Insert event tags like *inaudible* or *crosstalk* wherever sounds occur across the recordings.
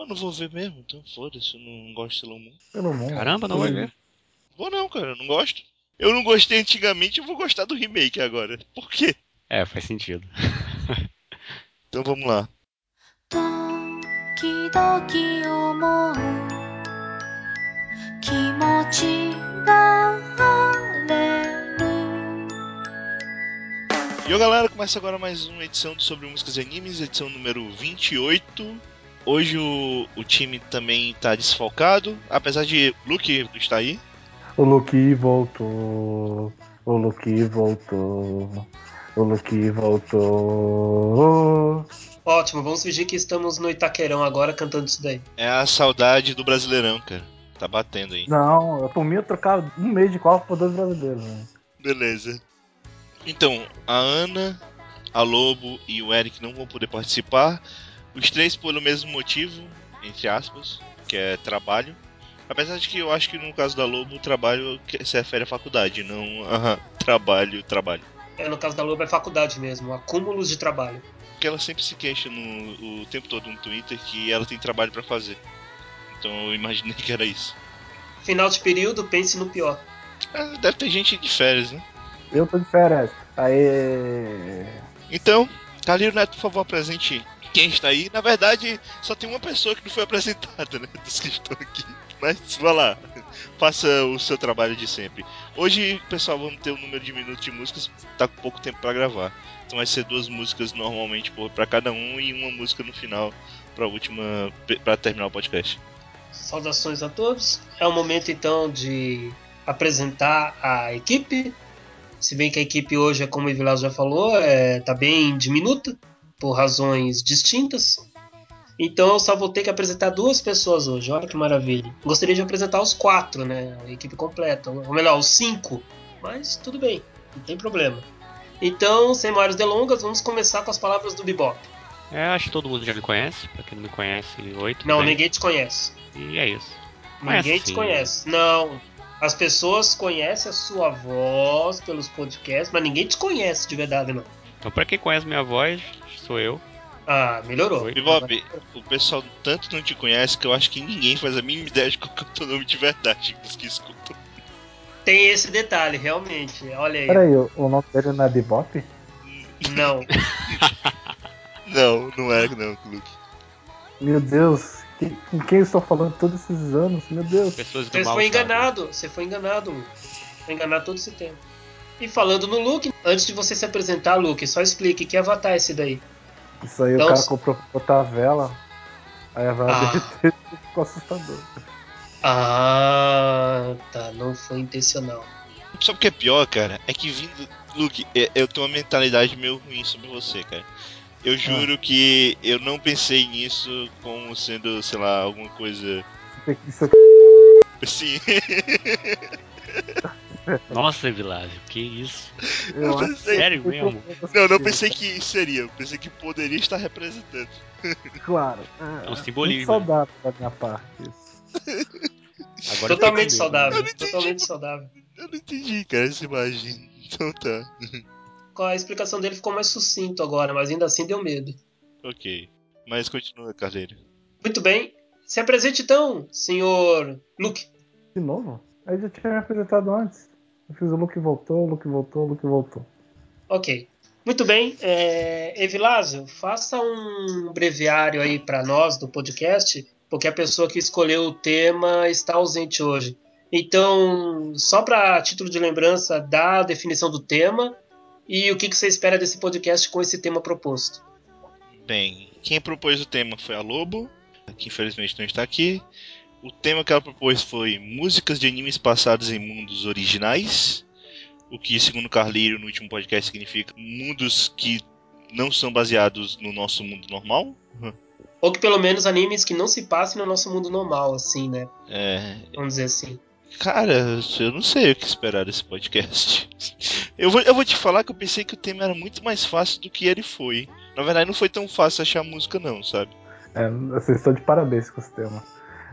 Eu não vou ver mesmo, então foda-se, eu não gosto de Sailor Moon. Pelo mundo. Caramba, não vai ver. Vou não, cara, eu não gosto. Eu não gostei antigamente, eu vou gostar do remake agora. Por quê? É, faz sentido. *laughs* Então vamos lá. 時々思う気持ちが晴れる E ó, galera, começa agora mais uma edição do Sobre Músicas e Animes, edição número 28. Hoje o, o time também tá desfalcado, apesar de Luke estar aí. O Luke voltou. O Luke voltou. O Luke voltou. Ótimo, vamos fingir que estamos no Itaquerão agora cantando isso daí. É a saudade do Brasileirão, cara. Tá batendo aí. Não, eu por mim eu trocava um mês de Copa por dois brasileiros, né? Beleza. Então, a Ana, a Lobo e o Eric não vão poder participar. Os três pelo mesmo motivo, entre aspas, que é trabalho. Apesar de que eu acho que no caso da Lobo, o trabalho que- se refere à faculdade, não a trabalho, trabalho. É, no caso da Lobo é faculdade mesmo, acúmulos de trabalho. Porque ela sempre se queixa no, o tempo todo no Twitter que ela tem trabalho pra fazer. Então eu imaginei que era isso. Final de período, pense no pior. Ah, deve ter gente de férias, né? Eu tô de férias. Aê. Então, Calil Neto, por favor, apresente quem está aí. Na verdade, só tem uma pessoa que não foi apresentada, né? Dos que estão aqui. Mas, vai lá. Faça o seu trabalho de sempre. Hoje, pessoal, vamos ter um número de minutos de músicas. Tá com pouco tempo pra gravar. Então vai ser duas músicas normalmente pra cada um e uma música no final pra última. para terminar o podcast. Saudações a todos. É o momento então de apresentar a equipe. Se bem que a equipe hoje, é como o Vilas já falou, é, tá bem diminuta, por razões distintas. Então eu só vou ter que apresentar duas pessoas hoje, olha que maravilha. Gostaria de apresentar os quatro, né? A equipe completa. Ou melhor, os cinco. Mas tudo bem, não tem problema. Então, sem maiores delongas, vamos começar com as palavras do Bebop. É, acho que todo mundo já me conhece. Pra quem não me conhece, oi, tudo Não, bem? ninguém te conhece. E é isso. Mas Ninguém te assim- conhece. Não. As pessoas conhecem a sua voz pelos podcasts, mas ninguém te conhece de verdade, não. Então, pra quem conhece minha voz, sou eu. Ah, melhorou. Oi. Bob, o pessoal tanto não te conhece que eu acho que ninguém faz a mínima ideia de qual que é o teu nome de verdade *laughs* dos que escutam. Tem esse detalhe, realmente. Olha aí. Peraí, o, o nome dele não é Bebop? Não. *laughs* Não, não é não, Luke. Meu Deus, que- com quem eu estou falando todos esses anos? Meu Deus. Pessoas do Você mal. foi enganado. Você foi enganado, Luke. Foi enganado todo esse tempo. E falando no Luke, antes de você se apresentar, Luke, só explique que avatar é esse daí. Isso aí Então, o cara se- comprou pra botar a vela. Aí a vela Ah. derreteu e *laughs* ficou assustador. Ah, tá. Não foi intencional. Sabe o que é pior, cara? É que vindo. Luke, é- eu tenho uma mentalidade meio ruim sobre você, cara. Eu juro que eu não pensei nisso como sendo, sei lá, alguma coisa Isso assim. *laughs* *laughs* *laughs* Nossa, Vilásio, que isso? eu pensei- Sério mesmo? Não, não pensei que seria. Eu pensei que poderia estar representando. *laughs* Claro. É um muito simbolismo. saudável da minha parte. Agora Totalmente saudável. Totalmente saudável. Eu não entendi, cara, essa imagem. Então tá. A explicação dele ficou mais sucinto agora, mas ainda assim deu medo. Ok. Mas continua, Carleiro. Muito bem. Se apresente então, senhor Luke. De novo? Aí já tinha me apresentado antes. Eu fiz o Luke voltou, o Luke voltou, o Luke voltou. Ok. Muito bem. É... Evilásio, faça um breviário aí para nós do podcast, porque a pessoa que escolheu o tema está ausente hoje. Então, só para título de lembrança, dá a definição do tema e o que, que você espera desse podcast com esse tema proposto. Bem, quem propôs o tema foi a Lobo, que infelizmente não está aqui. O tema que ela propôs foi músicas de animes passados em mundos originais. O que, segundo Carlírio, no último podcast, significa mundos que não são baseados no nosso mundo normal. Ou que pelo menos animes que não se passem no nosso mundo normal, assim, né? É, Vamos dizer assim. Cara, eu não sei o que esperar desse podcast. Eu vou, eu vou te falar que eu pensei que o tema era muito mais fácil do que ele foi. Na verdade, não foi tão fácil achar música, não, sabe? É, vocês estão de parabéns com esse tema.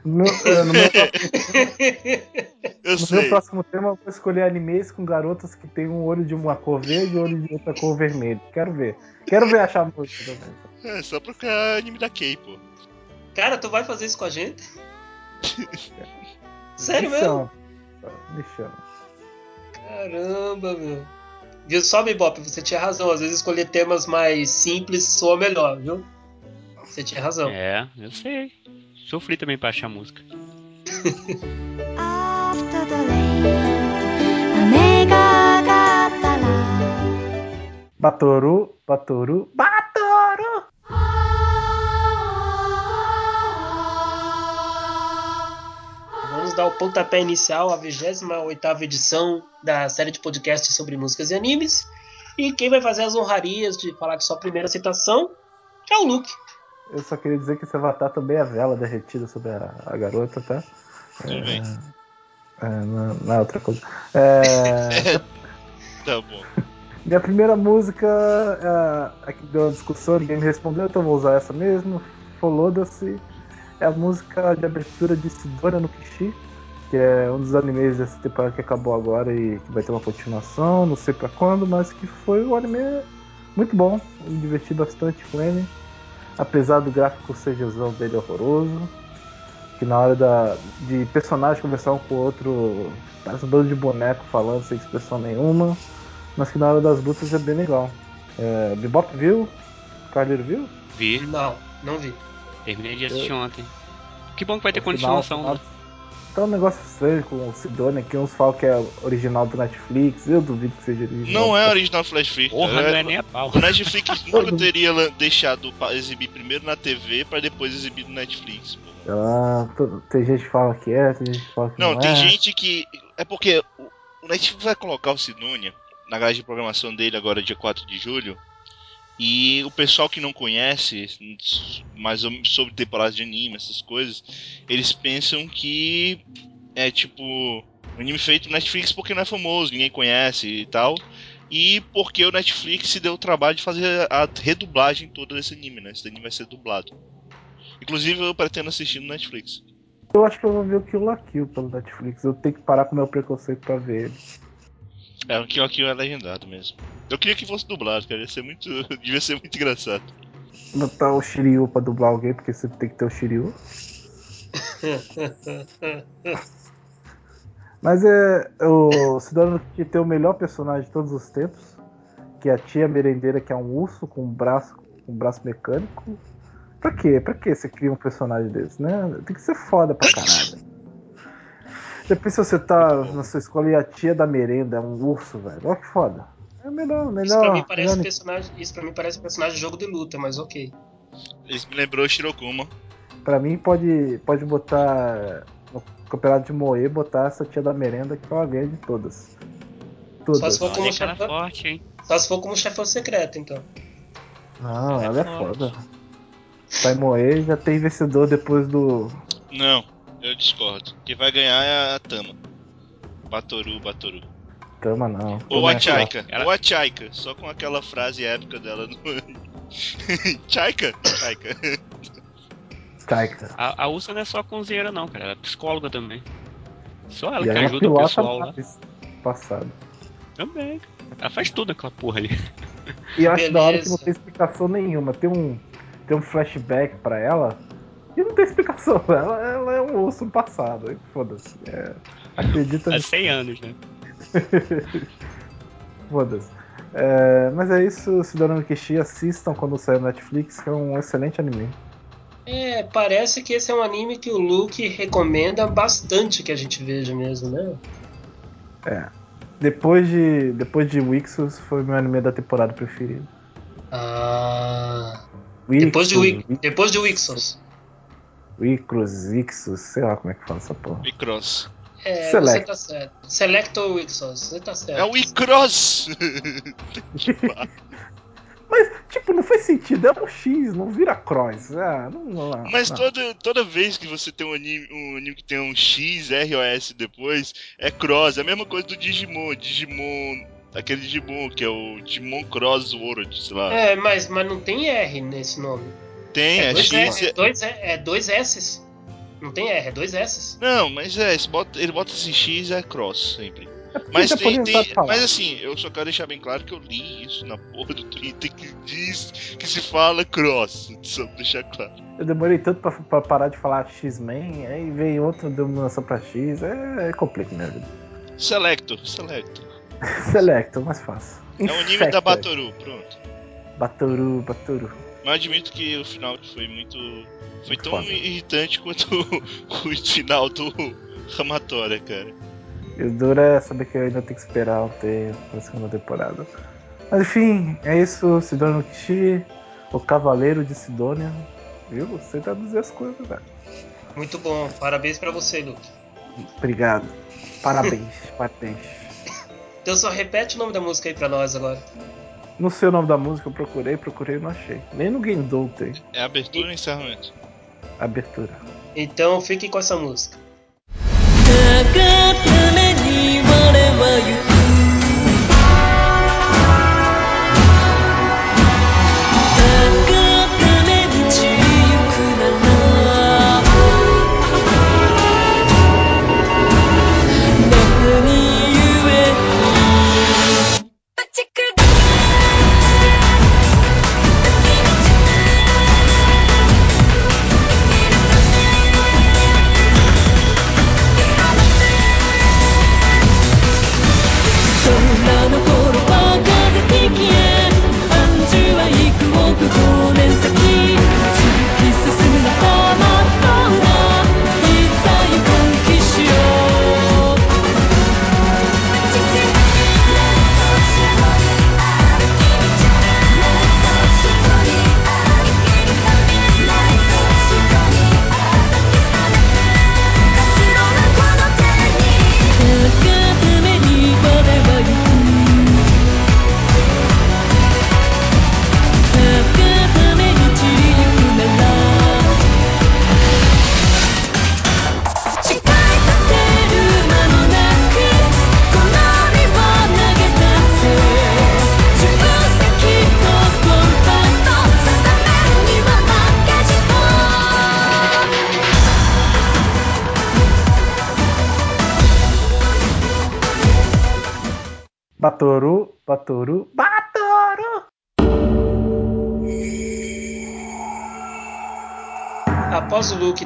No, é, no meu, *laughs* Eu no sei. meu próximo tema, eu vou escolher animes com garotas que tem um olho de uma cor verde e olho de outra cor vermelho. Quero ver. Quero ver achar música também. É só procurar anime da Kay, pô. Cara, tu vai fazer isso com a gente? *laughs* Sério me mesmo? Me chama. Caramba, meu. Viu só, Bebop? Você tinha razão. Às vezes escolher temas mais simples soa melhor, viu? Você tinha razão. É, eu sei sofri também pra achar música. Batoru, Batoru, Batoru! Vamos dar o pontapé inicial à 28 edição da série de podcasts sobre músicas e animes. E quem vai fazer as honrarias de falar que sua primeira citação é o Luke. Eu só queria dizer que esse avatar também é a vela derretida sobre a, a garota, tá? Tudo bem. É, não, não é outra coisa. É, *laughs* Tá bom. minha primeira música, é, aqui deu uma discussão, ninguém me respondeu, então vou usar essa mesmo. Foloda-se. É a música de abertura de Sidora no Kishi, que é um dos animes dessa temporada que acabou agora e que vai ter uma continuação, não sei pra quando, mas que foi um anime muito bom, me diverti bastante com ele. Apesar do gráfico CGzão dele horroroso, que na hora da, de personagem conversar um com o outro, parece um bando de boneco falando sem expressão nenhuma, mas que na hora das lutas é bem legal. É, Bebop viu? Carleiro viu? Vi, Não, não vi. terminei de assistir ontem. Que bom que vai ter final- continuação, final- né? Tá um negócio estranho com o Sidonia, que uns falam que é original do Netflix, eu duvido que seja original. Não é original Flash Freak. Porra, não é nem a pau. O Netflix *laughs* nunca teria deixado exibir primeiro na TV pra depois exibir no Netflix. pô. Ah, tem gente que fala que é, tem gente que fala que não, Não, tem é. gente que. É porque o- o Netflix vai colocar o Sidonia na grade de programação dele agora, dia 4 de julho. E o pessoal que não conhece mais sobre temporadas de anime, essas coisas, eles pensam que é tipo um anime feito no Netflix porque não é famoso, ninguém conhece e tal. E porque o Netflix se deu o trabalho de fazer a redublagem toda desse anime, né? Esse anime vai ser dublado. Inclusive eu pretendo assistir no Netflix. Eu acho que eu vou ver o Kill la Kill pelo Netflix. Eu tenho que parar com meu preconceito pra ver ele. É, o aqui é legendado mesmo. Eu queria que fosse dublado, cara. Ia ser muito. *laughs* Devia ser muito engraçado. Botar o Shiryu pra dublar alguém, porque sempre tem que ter o Shiryu. *laughs* Mas é. O Cidadão que tem o melhor personagem de todos os tempos. Que é a tia merendeira, que é um urso com um braço, com um braço mecânico. Pra quê? Pra que você cria um personagem desse, né? Tem que ser foda pra *laughs* caralho. Depois se você tá na sua escola e a tia da merenda é um urso, velho. Olha que foda. É melhor, melhor. Isso pra mim parece melhor- personagem. Isso pra mim parece personagem de jogo de luta, mas ok. Isso me lembrou o Shirokuma. Pra mim pode, pode botar no campeonato de Moe, botar essa tia da merenda que ela ganha de todas. Todas. Só se for como que cara chefão. forte, hein? Só se for como chefão secreto, então. Não, Ela é ela é foda. Vai Moe já tem vencedor depois do. Não, eu discordo. Quem vai ganhar é a Tama. Batoru, Batoru. Tama, não. Ou a é Chaika. Ela- Ou a Chaika. Só com aquela frase épica dela no. *laughs* Chaika? Chaika. Chaika. A, a Ursa não é só cozinheira, não, cara. Ela é psicóloga também. Só ela E que ela ajuda o pessoal lá. passado. Também. Ela faz tudo aquela porra ali. E eu acho da hora que Beleza. não tem explicação nenhuma. Tem um, tem um flashback pra ela e não tem explicação. Ela, ela é um osso no passado. Foda-se. É, acredita Há 100 anos, né? *laughs* Foda-se. É, mas é isso, Cidadão Kishi, assistam quando sair no Netflix, que é um excelente anime. É, parece que esse é um anime que o Luke recomenda bastante que a gente veja mesmo, né? Depois de, depois de Wixos, foi meu anime da temporada preferido. Ah. Wixos, Depois de, Wi- Wixos, depois de Wixos. Wixos, Wixos, sei lá como é que fala essa porra. Icross. É, Select. você tá certo. Select ou Wixos, você tá certo. É o Icross! *laughs* Mas, tipo, não faz sentido, é um X, não vira cross. Ah, não, não, Mas não. toda, toda vez que você tem um anime, um anime que tem um X, R ou S depois, é Cross. É a mesma coisa do Digimon. Digimon. Aquele Digimon que é o Digimon Cross World, sei lá. É, mas, mas não tem R nesse nome. Tem, é, dois, X. é, é- dois, é, é dois S's. Não tem R, é dois S's. Não, mas é, bota- ele bota esse X é Cross sempre. É Mas, tem, tem- mas assim, eu só quero deixar bem claro que eu li isso na porra do Twitter que diz que se fala cross. Só pra deixar claro. Eu demorei tanto pra, pra parar de falar X-Men, aí veio outra denominação pra X, é, é complicado minha vida. Selector, Selector. *laughs* Selector, mais fácil. É o anime da Batoru, pronto. Batoru, Batoru. Mas admito que o final foi muito. Foi Muito tão foda. irritante *laughs* quanto o, o final do Ramatora, cara. E o duro é saber que eu ainda tenho que esperar um tempo pra segunda temporada. Mas enfim, é isso. Sidonia Kishi, o Cavaleiro de Sidônia. Viu? Você traduzir as coisas, velho. Muito bom. Parabéns pra você, Luke. Obrigado. Parabéns, *laughs* parabéns. Então só repete o nome da música aí pra nós agora. Não sei o nome da música, eu procurei, procurei e não achei. Nem no Gendou tem É abertura ou encerramento? abertura. Então fique com essa música.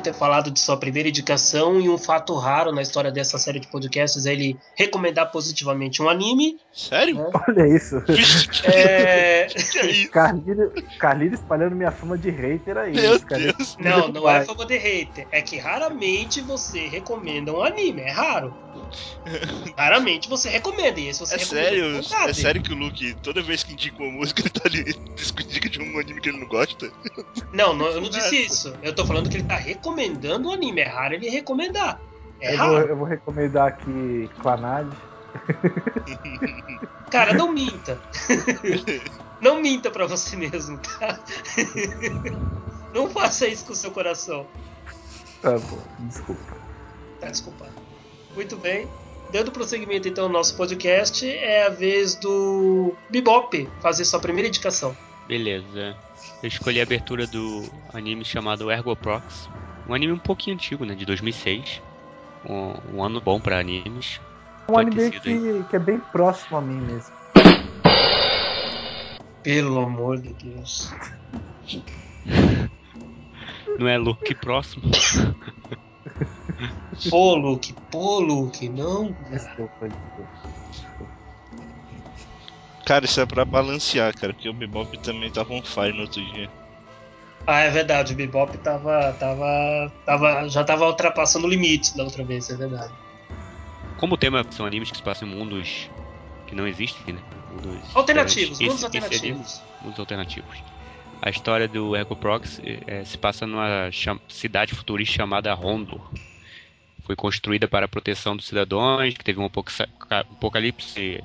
Ter falado de sua primeira indicação e um fato raro na história dessa série de podcasts, é ele recomendar positivamente um anime. Sério? né? Olha isso. Que, É... que é isso? Carlinho, Carlinho espalhando minha fama de hater aí. Meu Carlinho. Deus. Não, não é favor de hater. É que raramente você recomenda um anime. É raro. *laughs* Raramente você recomenda. E esse você É recomenda sério, é sério que o Luke, toda vez que indica uma música, ele *laughs* tá ali, indica de um anime que ele não gosta? Não, não, eu não disse isso. Eu tô falando que ele tá recomendando o anime. É raro ele recomendar. É eu, vou, raro. eu vou recomendar aqui Clanad. Cara, não minta. *laughs* não minta pra você mesmo, tá? *laughs* não faça isso com o seu coração. Tá bom, desculpa. Tá desculpado. Muito bem. Dando prosseguimento então ao nosso podcast, é a vez do Bebop fazer sua primeira indicação. Beleza. Eu escolhi a abertura do anime chamado Ergoprox. Um anime um pouquinho antigo, né? De 2006. Um, um ano bom pra animes. Um Pode anime que, que é bem próximo a mim mesmo. Pelo amor de Deus. Não é look próximo? *laughs* Pô, Luke, pô, Luke, não. Desculpa, desculpa. Cara, isso é pra balancear, cara, porque o Bebop também tava on fire no outro dia. Ah, é verdade, o Bebop tava, tava, tava, já tava ultrapassando o limite da outra vez, é verdade. Como o tema são animes que se passam em mundos que não existem, né? Mundos Alternativos, mundos Esse- esse anime- alternativos. mundos alternativos. A história do Ergoprox eh, se passa numa cham- cidade futurista chamada Rondor. Foi construída para a proteção dos cidadãos, que teve um apoca- apocalipse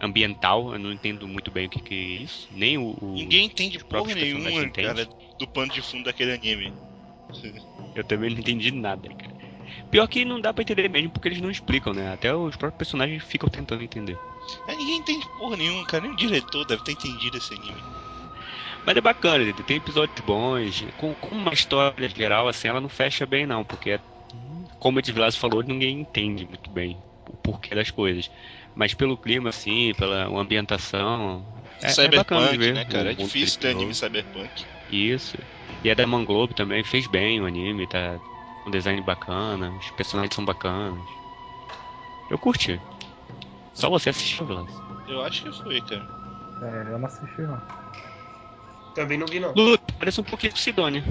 ambiental. Eu não entendo muito bem o que, que é isso. Nem o. o- Ninguém entende porra nenhuma, cara, do pano de fundo daquele anime. *laughs* Eu também não entendi nada, cara. Pior que não dá pra entender mesmo, porque eles não explicam, né? Até os próprios personagens ficam tentando entender. É, ninguém entende porra nenhuma, cara, nem o diretor deve ter entendido esse anime. Mas é bacana, tem episódios bons. Com, com uma história geral, assim, ela não fecha bem, não, porque, como o Edvilas falou, ninguém entende muito bem porquê das coisas. Mas pelo clima, assim, pela ambientação. É, é bacana de cyberpunk, ver. né, cara? o É difícil ter anime cyberpunk. Isso. E é da Manglobe também, fez bem o anime, tá um design bacana, os personagens são bacanas. Eu curti. Só você assistiu, Vilas. Eu acho que foi, cara. É, eu não assisti, não. Também não vi, não. Lulu, parece um pouquinho com Sidonia.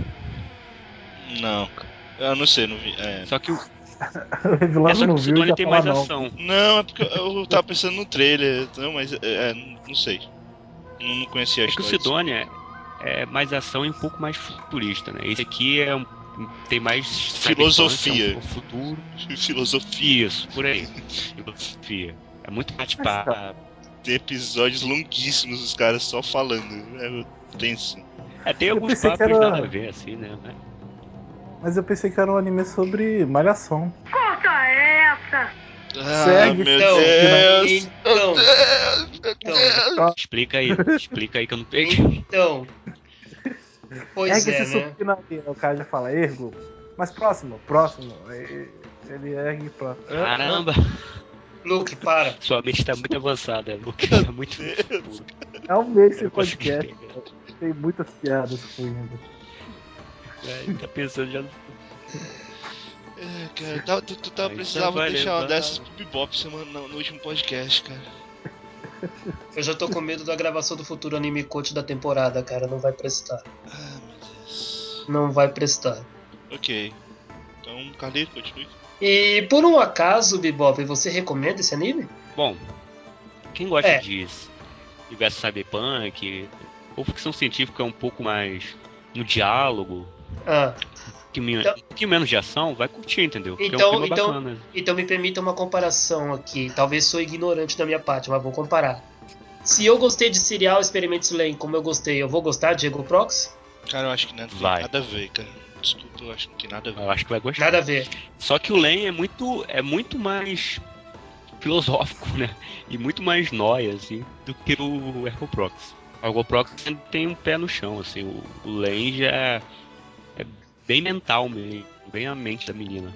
Não, cara. Eu não sei, não vi. É. Só que o, *laughs* O é só que não o viu Sidonia já tem mais não. ação. Não, é porque eu tava pensando no trailer, não, mas é, é, não sei. Não, não conhecia a É que o história. Sidonia é mais ação e um pouco mais futurista, né? Esse aqui é um, tem mais Filosofia. é um futuro. *laughs* Filosofia. Isso, por aí. Filosofia. É muito bate-papo. Tem episódios longuíssimos, os caras só falando. É tenso. É, tem Eu alguns papos era- nada a ver, assim, né? Mas eu pensei que era um anime sobre malhação. Ah, Segue, meu então, Deus! então, então, Explica aí, explica aí que eu não peguei. então. Pois ergue é, esse né? aí. O cara já fala, ergo. Mas próximo, próximo. Ele ergue próximo. Caramba, Luke, para. sua mente tá muito avançada, Luke. Tá muito. É um mês consigo podcast. Tem muitas piadas fluindo. É, tá pensando já no É, cara, tava- tu, tu tava Aí precisava deixar uma dessas pro Bebop semana, no, no último podcast, cara. Eu já tô com medo da gravação do futuro anime coach da temporada, cara. Não vai prestar. Ah, meu Deus. Não vai prestar. Ok. Então, Carlito, continue. E por um acaso, Bebop, você recomenda esse anime? Bom, quem gosta É. de universo cyberpunk, ou ficção científica um pouco mais no diálogo, Ah, que me- Então- pouquinho menos de ação, vai curtir, entendeu? Porque é Então- um então- bacana. então me permita uma comparação aqui. Talvez sou ignorante da minha parte, mas vou comparar. Se eu gostei de Serial Experiments Lane como eu gostei, eu vou gostar de Ego Prox? Cara, eu acho que não tem Vai. nada a ver, cara. Desculpa, eu acho que não tem nada a ver. Eu acho que vai gostar. Nada a ver. Só que o Len é muito, é muito mais filosófico, né? E muito mais nóia, assim, do que o Ergo Prox. O Ergo Prox tem um pé no chão, assim. O, o Len já é, é bem mental mesmo, bem a mente da menina.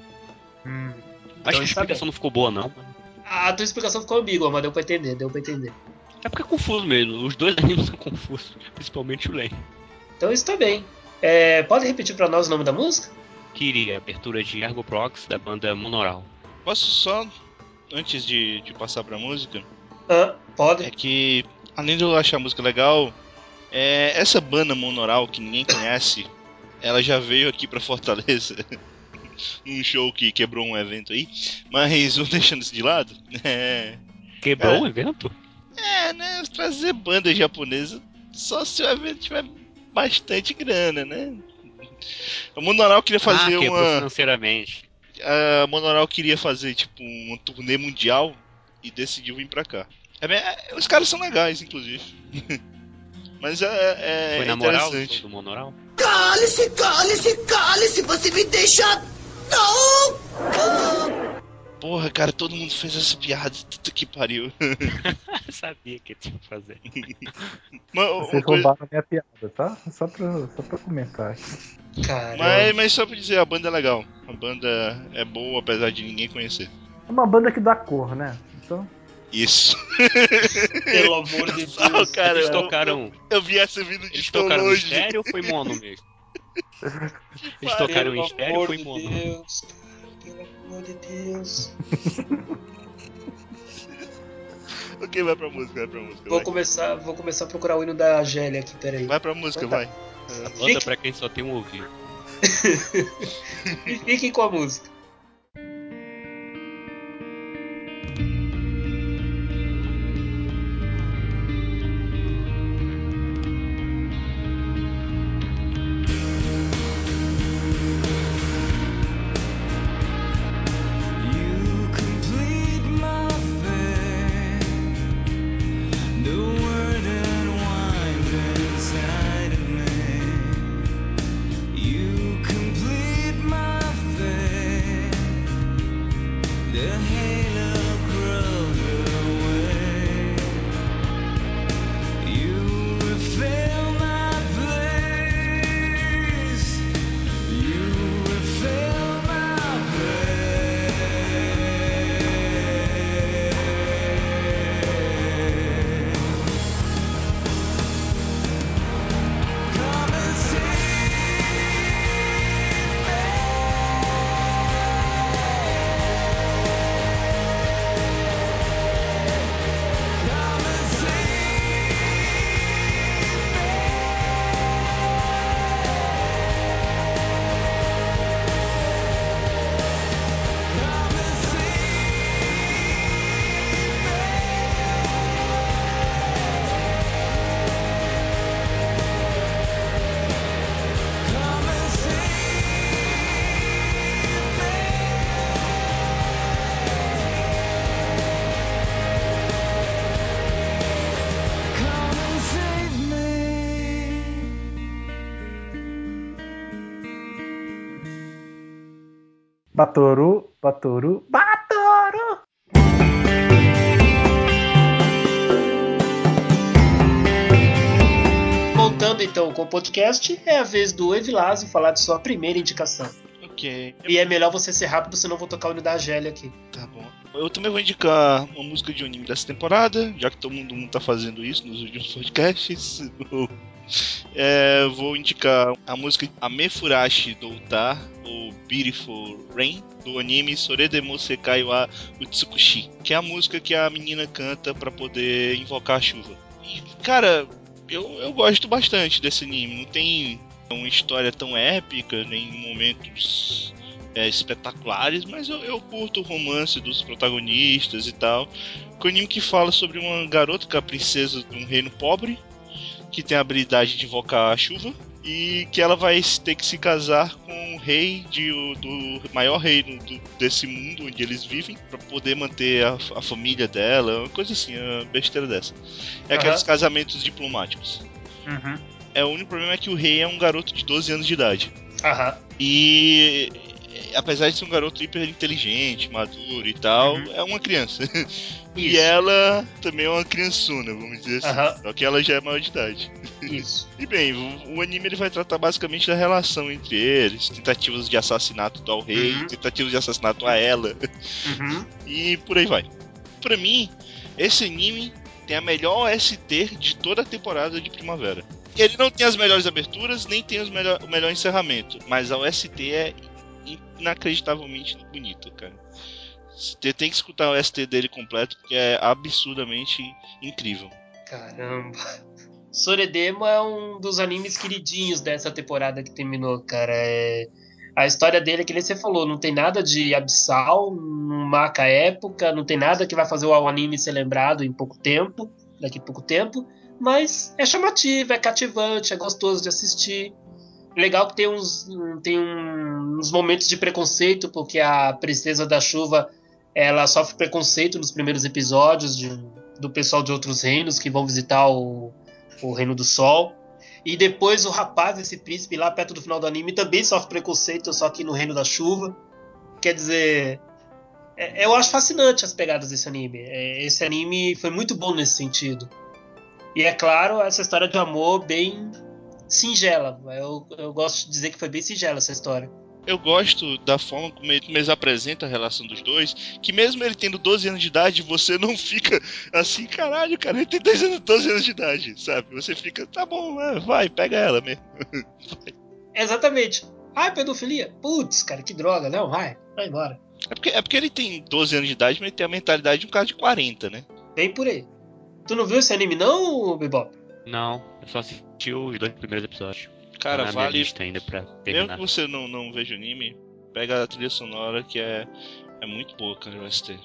Hum, Acho então que a explicação bem. não ficou boa, não. A tua explicação ficou ambígua, mas deu pra entender, deu pra entender. É porque é confuso mesmo. Os dois *laughs* animes são confusos, principalmente o Len. Então está bem. É, pode repetir pra nós o nome da música? Queria abertura de Ergo Prox da banda Monoral. Posso só, antes de, de passar pra música, Ah, pode. é que, além de eu achar a música legal, é, essa banda monoral que ninguém conhece, ela já veio aqui pra Fortaleza. num *laughs* show que quebrou um evento aí. Mas vou deixando isso de lado. É, Quebrou É. o evento? é né? Trazer banda japonesa só se o evento tiver bastante grana, né? A Monoral queria fazer ah, uma. financeiramente. A Monoral queria fazer, tipo, uma turnê mundial e decidiu vir pra cá. É é- os caras são legais, inclusive. *laughs* Mas é, é, Foi na moral do Monoral? Cale-se, cale-se, cale-se, você me deixa. Não! Porra, cara, todo mundo fez essa piada. Puta que pariu. Eu *laughs* sabia que tinha que fazer. *laughs* Mas, Vocês coisa- roubaram a minha piada, tá? Só pra, só pra comentar aqui. Caramba. mas, mas só pra dizer, a banda é legal. A banda é boa, apesar de ninguém conhecer. É uma banda que dá cor, né? Então, Isso. *laughs* Pelo amor de Deus. cara, Eles eu- tocaram, Eu vi essa vindo de tão tocaram longe. estéreo ou foi mono mesmo? Eles tocaram em Pelo estéreo ou foi mono? Deus. Pelo amor de Deus. *laughs* Ok, vai pra música, vai pra música. Vou Vai, começar, vou começar a procurar o hino da Gélia aqui, peraí. vai pra música, Então tá. vai. A banda Fique- pra quem só tem um ouvido. *laughs* Fiquem com a música. Batoru, Batoru, Batoru! Voltando então com o podcast, é a vez do Evilásio falar de sua primeira indicação. Ok. E é melhor você ser rápido, senão eu vou tocar o da Argélia aqui. Tá bom. Eu também vou indicar uma música de um anime dessa temporada, já que todo mundo, mundo tá fazendo isso nos últimos podcasts. *laughs* É, vou indicar a música Amefurashi do Uta, ou Beautiful Rain, do anime Soredemo Sekai wa Utsukushi, que é a música que a menina canta pra poder invocar a chuva. E, cara, eu, eu gosto bastante desse anime. Não tem uma história tão épica, nem momentos é, espetaculares, mas eu, eu curto o romance dos protagonistas e tal. Que é um anime que fala sobre uma garota que é a princesa de um reino pobre, que tem a habilidade de invocar a chuva, e que ela vai ter que se casar com o rei de, o- do maior reino do- desse mundo onde eles vivem, para poder manter a, a família dela, uma coisa assim, uma besteira dessa. É aqueles Aham. casamentos diplomáticos. É, o único problema é que o rei é um garoto de 12 anos de idade. Aham. E apesar de ser um garoto hiper inteligente, maduro e tal, Uhum. é uma criança. *laughs* E Isso. ela também é uma criançona, vamos dizer assim. Aham. Só que ela já é maior de idade. Isso. *laughs* E bem, o, o anime ele vai tratar basicamente da relação entre eles, tentativas de assassinato ao rei, Uhum. tentativas de assassinato a ela, Uhum. *laughs* e por aí vai. Pra mim, esse anime tem a melhor ST de toda a temporada de primavera. Ele não tem as melhores aberturas, nem tem melhor, o melhor encerramento, mas a OST é inacreditavelmente bonita, cara. Você tem que escutar o ST dele completo, porque é absurdamente incrível. Caramba. Soredemo é um dos animes queridinhos dessa temporada que terminou, cara. É... A história dele é que você falou, não tem nada de abissal, não marca época, não tem nada que vai fazer o anime ser lembrado em pouco tempo, daqui a pouco tempo, mas é chamativo, é cativante, é gostoso de assistir. Legal que tem uns, tem uns momentos de preconceito, porque a Princesa da Chuva ela sofre preconceito nos primeiros episódios de- do pessoal de outros reinos que vão visitar o, o Reino do Sol. E depois o rapaz, esse príncipe lá perto do final do anime, também sofre preconceito, só que no Reino da Chuva. Quer dizer, é- eu acho fascinante as pegadas desse anime. É, Esse anime foi muito bom nesse sentido. E é claro, essa história de amor bem singela. Eu, eu gosto de dizer que foi bem singela essa história. Eu gosto da forma como ele- eles apresentam a relação dos dois, que mesmo ele tendo 12 anos de idade, você não fica assim, caralho, cara, ele tem 10 anos, 12 anos de idade, sabe? Você fica, tá bom, vai, pega ela mesmo. *laughs* Exatamente. Ah, pedofilia? Putz, cara, que droga. Não, vai, vai embora. É porque, é porque ele tem 12 anos de idade, mas ele tem a mentalidade de um cara de 40, né? Vem por aí. Tu não viu esse anime não, Bebop? Não, só assisti os dois primeiros episódios. Cara, tá vale. lista ainda pra Mesmo terminar. que você não, não veja o anime, pega a trilha sonora que é, é muito boa, cara, o ST.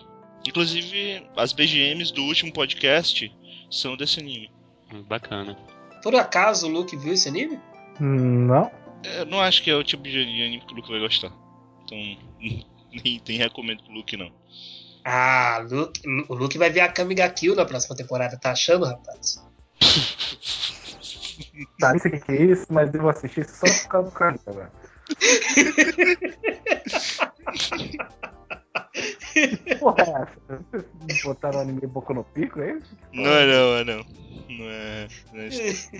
Inclusive, as BGMs do último podcast são desse anime. Hum, Bacana. Por acaso o Luke viu esse anime? Não? Eu não acho que é o tipo de anime que o Luke vai gostar. Então, *laughs* nem, nem recomendo pro Luke, não. Ah, Luke, o Luke vai ver a Kamiga Kill na próxima temporada, tá achando, rapaz? *laughs* Tá, não sei o que é isso, mas devo assistir só por causa do agora. Que Porra, é essa? Vocês botaram o anime Boku no Pico, é isso? Não é não, é não. Não é. Não é isso.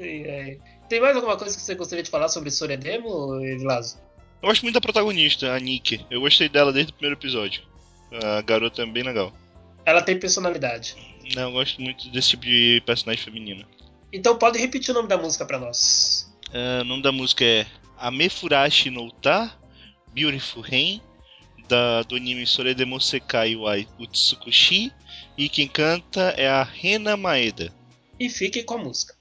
Ai, ai. Tem mais alguma coisa que você gostaria de falar sobre Soredemo, Vilazo? Eu gosto muito da protagonista, a Nick. Eu gostei dela desde o primeiro episódio. A garota é bem legal. Ela tem personalidade. Não, eu gosto muito desse tipo de personagem feminino. Então pode repetir o nome da música pra nós. É, o nome da música é Amefurashi no Uta, Beautiful Rain, da, do anime Soredemo Sekai wa Utsukushi. E quem canta é a Rena Maeda. E fique com a música.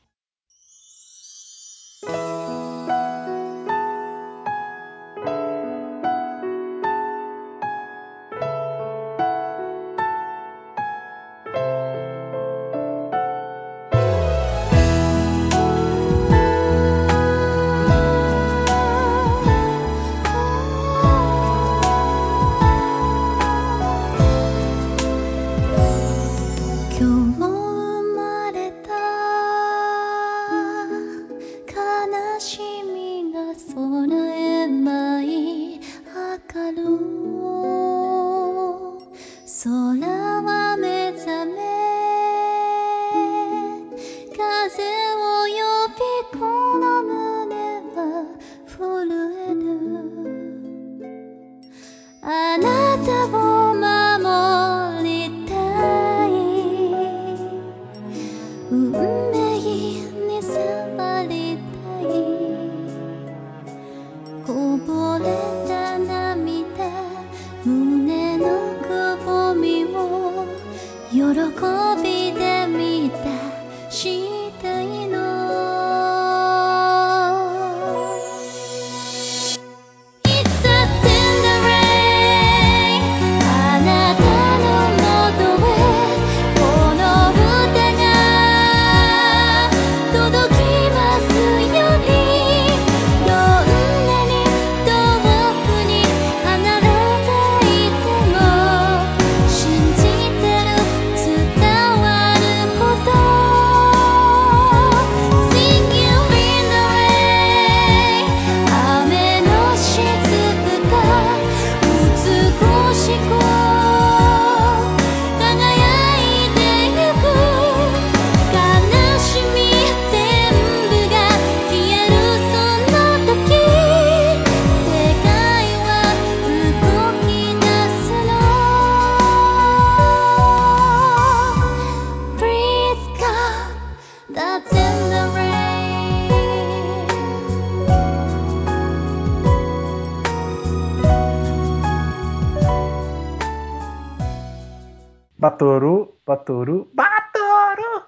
Batoru. Batoru!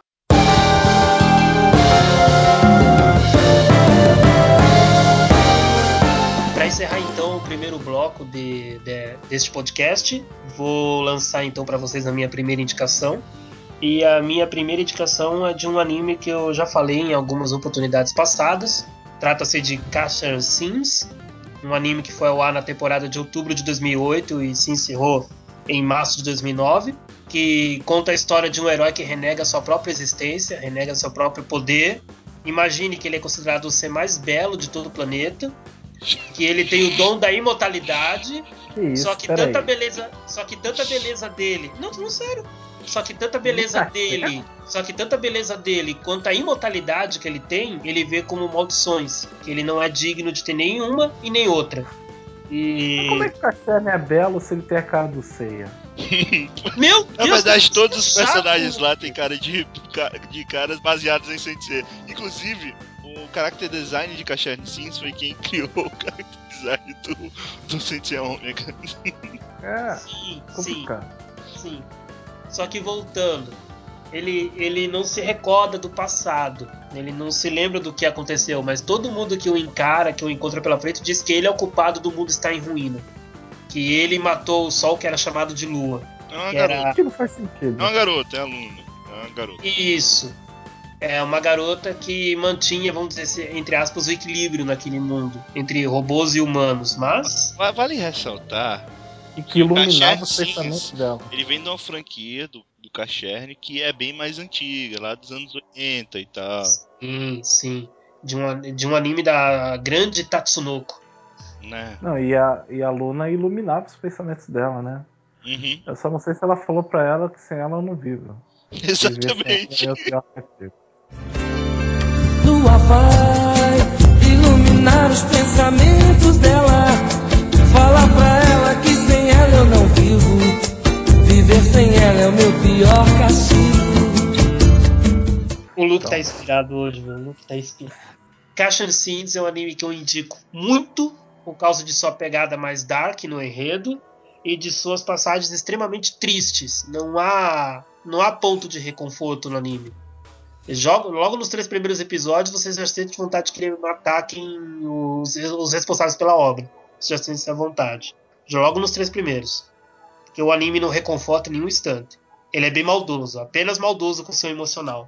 Para encerrar então o primeiro bloco de, de, deste podcast, vou lançar então para vocês a minha primeira indicação. E a minha primeira indicação é de um anime que eu já falei em algumas oportunidades passadas. Trata-se de Casher Sims, um anime que foi ao ar na temporada de outubro de 2008 e se encerrou em março de 2009, que conta a história de um herói que renega sua própria existência, renega seu próprio poder. Imagine que ele é considerado o ser mais belo de todo o planeta, que ele tem o dom da imortalidade, Que isso, só que tanta beleza, só que tanta beleza dele. Não, não sério. Só que tanta beleza dele, só que tanta beleza dele quanto a imortalidade que ele tem, ele vê como maldições, que ele não é digno de ter nenhuma e nem outra. E Como é que o Cassiano é belo se ele tem a cara do Ceia? *laughs* meu Na Deus, verdade, que todos os personagens lá têm cara de, de caras baseados em Sensei. Inclusive, o character design de Cachorro Sims foi quem *laughs* criou o character design do, do Sensei Omega. É, Sim, sim. complicado. Sim. Só que voltando, ele, ele não se recorda do passado. Ele não se lembra do que aconteceu, mas todo mundo que o encara, que o encontra pela frente, diz que ele é o culpado do mundo estar em ruína. Que ele matou o sol que era chamado de lua. É uma Que garota. era Que não faz sentido. É uma garota, é aluna. É uma garota. isso. É uma garota que mantinha, vamos dizer, assim, entre aspas, o equilíbrio naquele mundo entre robôs e humanos. Mas Va- Vale ressaltar, E que iluminava os pensamentos dela. ele vem de uma franquia do Cacherne que é bem mais antiga, lá dos anos 80 e tal. sim, sim. De um, de um anime da grande Tatsunoko. Né? Não, e a, e a Luna iluminava os pensamentos dela, né? Uhum. Eu só não sei se ela falou pra ela que sem ela eu não vivo. *laughs* Exatamente. é. Lua vai iluminar os pensamentos dela. Fala pra ela que sem ela eu não vivo. Viver sem ela é o meu pior castigo. O Luke tá inspirado hoje, meu. O Luke tá inspirado. Cashin Scenes é um anime que eu indico muito por causa de sua pegada mais dark no enredo e de suas passagens extremamente tristes. Não há, não há ponto de reconforto no anime. Jogo, logo nos três primeiros episódios você já sente vontade de querer matar quem os, os responsáveis pela obra. Você já sente essa vontade. Logo nos três primeiros. Porque o anime não reconforta em nenhum instante. Ele é bem maldoso, apenas maldoso com seu emocional.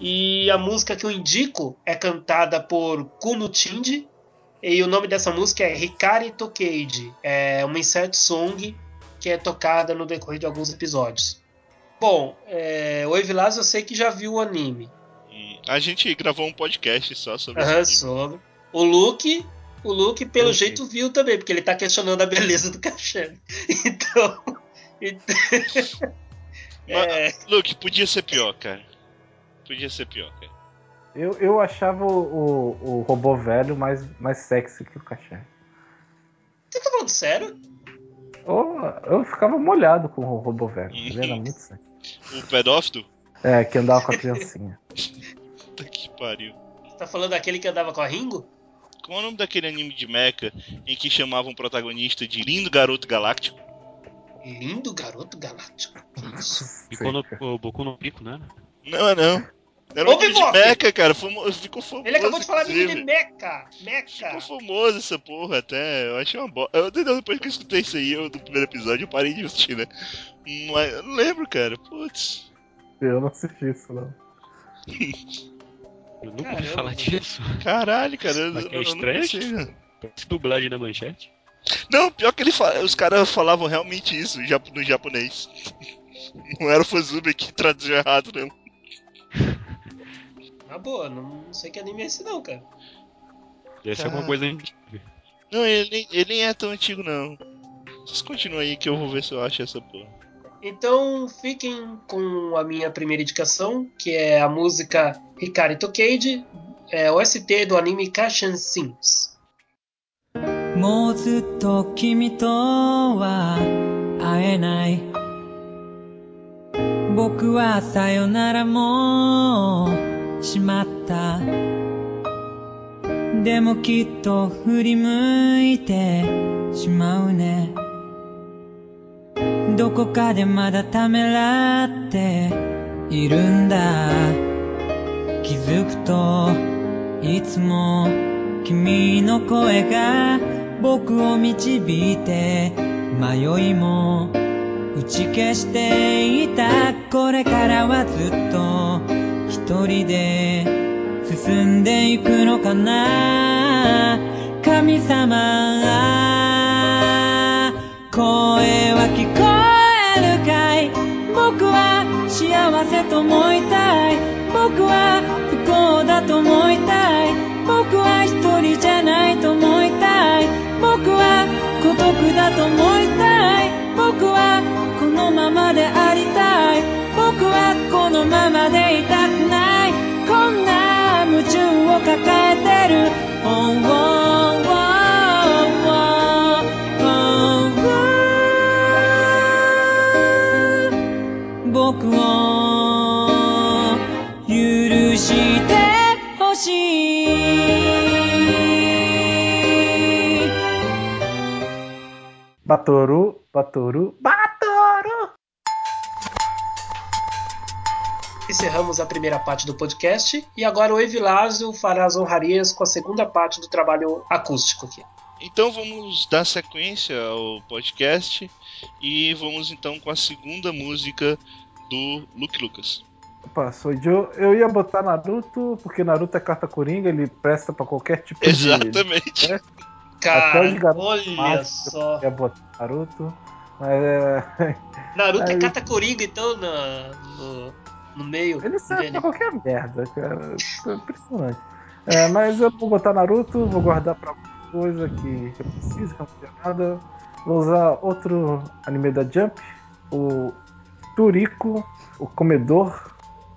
E a música que eu indico é cantada por Kuno Chindi. E o nome dessa música é Hikari Tokeiji. É uma insert song que é tocada no decorrer de alguns episódios. Bom, é, o Evilás eu sei que já viu o anime. A gente gravou um podcast só sobre anime. sobre. O Luke, o Luke pelo vi. jeito viu também, porque ele tá questionando a beleza do cachê. *laughs* Então. *laughs* então é, Luke, podia ser pior, cara. Podia ser pior, cara. Eu, eu achava o, o, o robô velho mais, mais sexy que o cachorro. você tá falando sério? Eu, eu ficava molhado com o robô velho. *laughs* Ele era muito sexy. O pedófilo? É, que andava com a criancinha. Puta que pariu. Você tá falando daquele que andava com a Ringo? Qual é o nome daquele anime de mecha em que chamavam o protagonista de lindo garoto galáctico? Lindo garoto galáctico. Que isso? Ficou no, o Boku no Pico, né? Não, não. Era um Ô, anime de mecha, cara. Famo... Ficou famoso. Ele acabou de falar de meca. Meca. Ficou famoso essa porra até. Eu achei uma bosta. Eu, depois que eu escutei isso aí eu, do primeiro episódio, eu parei de assistir, né? Mas eu não lembro, cara. Putz. Eu não assisti isso, não. *laughs* Eu nunca ouvi Caramba. falar disso. Caralho, cara. Eu, é eu não estranho. consigo. Parece dublagem da manchete. Não, pior que ele fa... os caras falavam realmente isso no japonês. Não era o Fuzube que traduziu errado, não. Na boa, não, não sei que anime é esse não, cara. Deve ser Ah. alguma coisa antiga. Não, ele, nem- ele nem é tão antigo, não. Vocês continuam aí que eu vou ver se eu acho essa porra. Então fiquem com a minha primeira indicação, que é a música Hikari Tokeiji, é OST do anime Kashan Sims. もうずっと君とは会えない僕はさよならもしまったでもきっと振り向いてしまうね どこかでまだためらっているんだ。気づくといつも君の声が僕を導いて迷いも打ち消していた。これからはずっと一人で進んでいくのかな。神様声は聞せと思いたい。僕は不幸だと思いたい。僕は一人じゃないと思いたい。僕は孤独だと思いたい。僕はこのままでありたい。僕はこのままでいたくない。こんな夢中を抱えてる。Batoru, Batoru, Batoru! Encerramos a primeira parte do podcast e agora o Evilásio fará as honrarias com a segunda parte do trabalho acústico aqui. Então vamos dar sequência ao podcast e vamos então com a segunda música do Luke Lucas. Opa, sou Joe. Eu ia botar Naruto, porque Naruto é carta coringa, ele presta pra qualquer tipo de. Exatamente. É? Cara, olha só. Eu ia botar Naruto. Mas é. *laughs* Naruto é Aí- catacoringa então na, no, no meio. Ele serve dele. pra qualquer merda, cara. É impressionante. É, mas eu vou botar Naruto, vou guardar pra alguma coisa que eu preciso, que eu não tenho nada. Vou usar outro anime da Jump, o Turiko, o Comedor.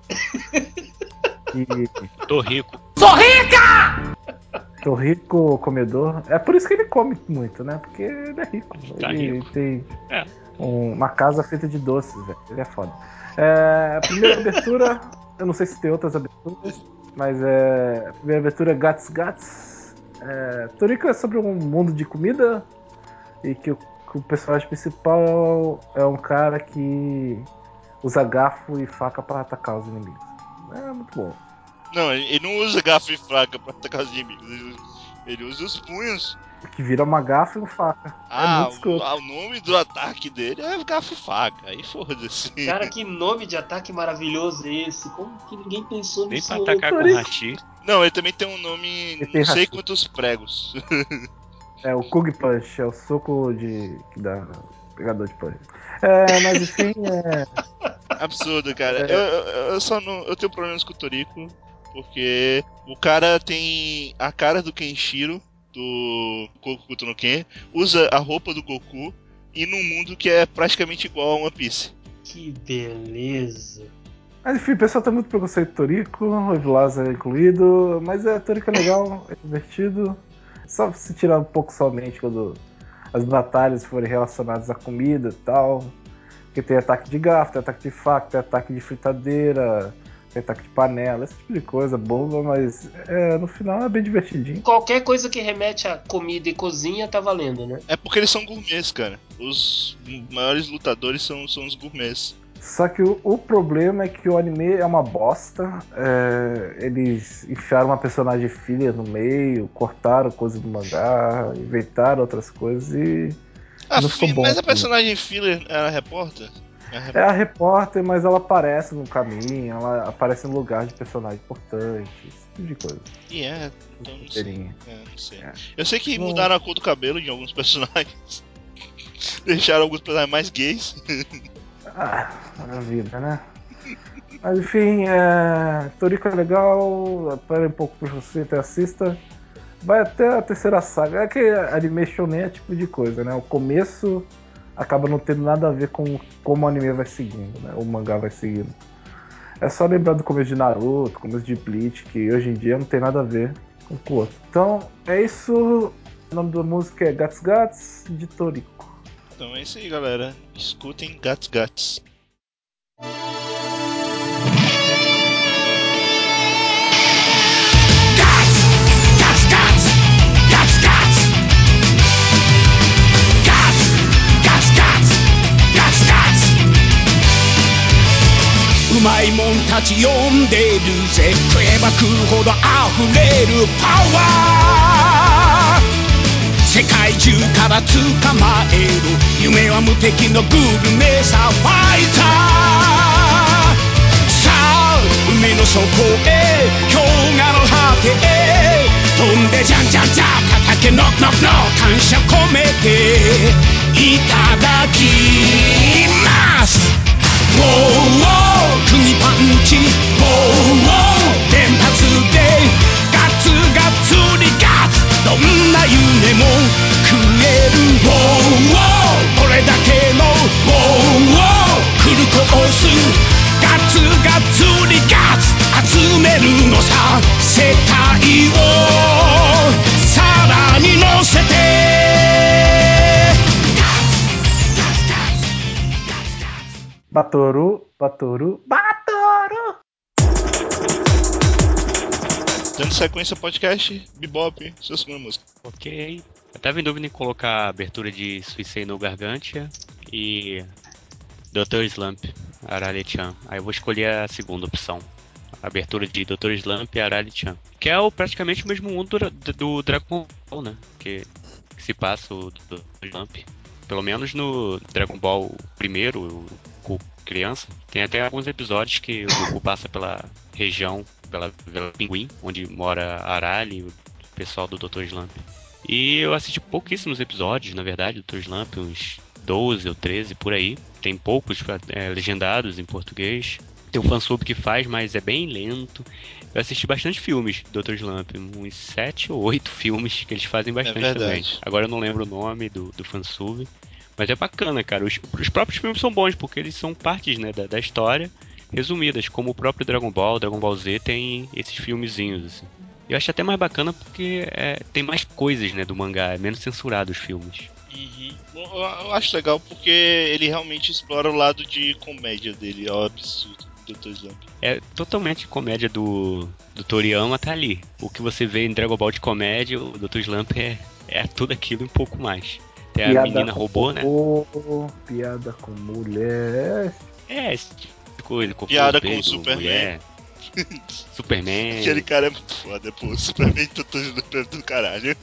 *laughs* e Tô rico. Torrico Comedor. É por isso que ele come muito, né? Porque ele é rico. Tá ele rico. tem É. um- uma casa feita de doces, velho. Ele é foda. É, a primeira abertura, *laughs* eu não sei se tem outras aberturas, mas é. A primeira abertura Gats Gats. É, Torrico é sobre um mundo de comida e que o, que o personagem principal é um cara que usa garfo e faca pra atacar os inimigos. É muito bom. Não, ele não usa garfo e faca pra atacar os inimigos. Ele, ele usa os punhos. Que vira uma garfo e uma faca. é Ah, muito escroto. o, ah, o nome do ataque dele é garfo e faca. Aí foda-se. Cara, *laughs* que nome de ataque maravilhoso é esse? Como que ninguém pensou Nem nisso? pra antes? atacar com hashi. Não, ele também tem um nome. Ele tem Não sei quantos pregos. *laughs* É o Kug Punch, é o soco de. que dá. pegador de punch. É, mas enfim, é. Absurdo, cara. É. Eu, eu, eu só não. Eu tenho problemas com o Toriko. Porque o cara tem a cara do Kenshiro, do Goku no Ken, usa a roupa do Goku e num mundo que é praticamente igual a One Piece. Que beleza. Mas enfim, o pessoal tá muito preconceito do Toriko, o Evilasa é incluído, mas é, Toriko é legal, *laughs* é divertido. Só se tirar um pouco somente quando as batalhas forem relacionadas à comida e tal. Porque tem ataque de garfo, tem ataque de faca, tem ataque de fritadeira, ataque de panela, esse tipo de coisa boba, mas é, no final é bem divertidinho. Qualquer coisa que remete a comida e cozinha tá valendo, né? É porque eles são gourmets, cara. Os maiores lutadores são, são os gourmets. Só que o, o problema é que o anime é uma bosta. é, eles enfiaram uma personagem filha no meio, cortaram coisa do mangá, inventaram outras coisas e. Ah, Não ficou fi- bom mas a personagem filler era repórter? É a É repórter. a repórter, mas ela aparece no caminho, ela aparece no lugar de personagem importante, esse tipo de coisa. E é, então não sei. Roteirinho. É, não sei. É. Eu sei que mudaram a cor do cabelo de alguns personagens. *laughs* Deixaram alguns personagens mais gays. Ah, a vida, né? Mas enfim, é... Toriko é legal, espere um pouco pra você até assista. Vai até a terceira saga. É que anime shonen é tipo de coisa, né? O começo acaba não tendo nada a ver com como o anime vai seguindo, né? O mangá vai seguindo. É só lembrar do começo de Naruto, começo de Bleach, que hoje em dia não tem nada a ver com o outro. Então, é isso. O nome da música é Gats Gats, de Toriko. Então é isso aí, galera. Escutem Gats Gats.「うまいもんたち呼んでるぜ。食えば食うほど溢れる。パワー」「世界中から捕まえる。夢は無敵のグルメさファイター」「さあ海の底へ氷河の果てへ」「飛んでじゃんじゃんじゃん畑ノックノックノック感謝込めていただきます」「ウォーウォー釘パンチ」「ウォーウォー連発でガツガツリガツ」「どんな夢も食える」「ウォーウォーこれだけのウォーウォーフルコース」「ガツガツリガツ集めるのさ世界を Batoru, Batoru, Batoru! Dando sequência ao podcast, Bebop, sua segunda música. Ok. Eu tava em dúvida em colocar a abertura de Suicide no Gargantia e Dr. Slump, Arale-chan. Aí eu vou escolher a segunda opção. A abertura de Dr. Slump e Arale-chan. Que é o, praticamente o mesmo mundo do, do Dragon Ball, né? Que, que se passa o Dr. Slump. Pelo menos no Dragon Ball primeiro, o criança, tem até alguns episódios que o Goku passa pela região, pela Pinguim, onde mora Arale e o pessoal do Dr. Slump. E eu assisti pouquíssimos episódios, na verdade, do Dr. Slump, uns 12 ou 13 por aí. Tem poucos é, legendados em português. Tem um fansub que faz, mas é bem lento. Eu assisti bastante filmes do Dr. Slump, uns 7 ou 8 filmes que eles fazem bastante verdade. também. Agora eu não lembro o nome do, do fansub. Mas é bacana, cara. Os, os próprios filmes são bons, porque eles são partes né, da, da história resumidas, como o próprio Dragon Ball, Dragon Ball Z tem esses filmezinhos, assim. Eu acho até mais bacana porque é, tem mais coisas, né, do mangá, é menos censurado os filmes. Uhum. Eu, eu acho legal porque ele realmente explora o lado de comédia dele, é o absurdo do Dr. Slump. É totalmente comédia do, do Toriyama tá ali. O que você vê em Dragon Ball de comédia, o Dr. Slump é, é tudo aquilo e um pouco mais. Tem a menina com robô, né? robô, Piada com mulher. É, esse tipo de coisa. cocô, Piada com o Superman. mulher, *laughs* Superman. Aquele cara é muito foda, pô. Superman do Dr. Slump é do caralho.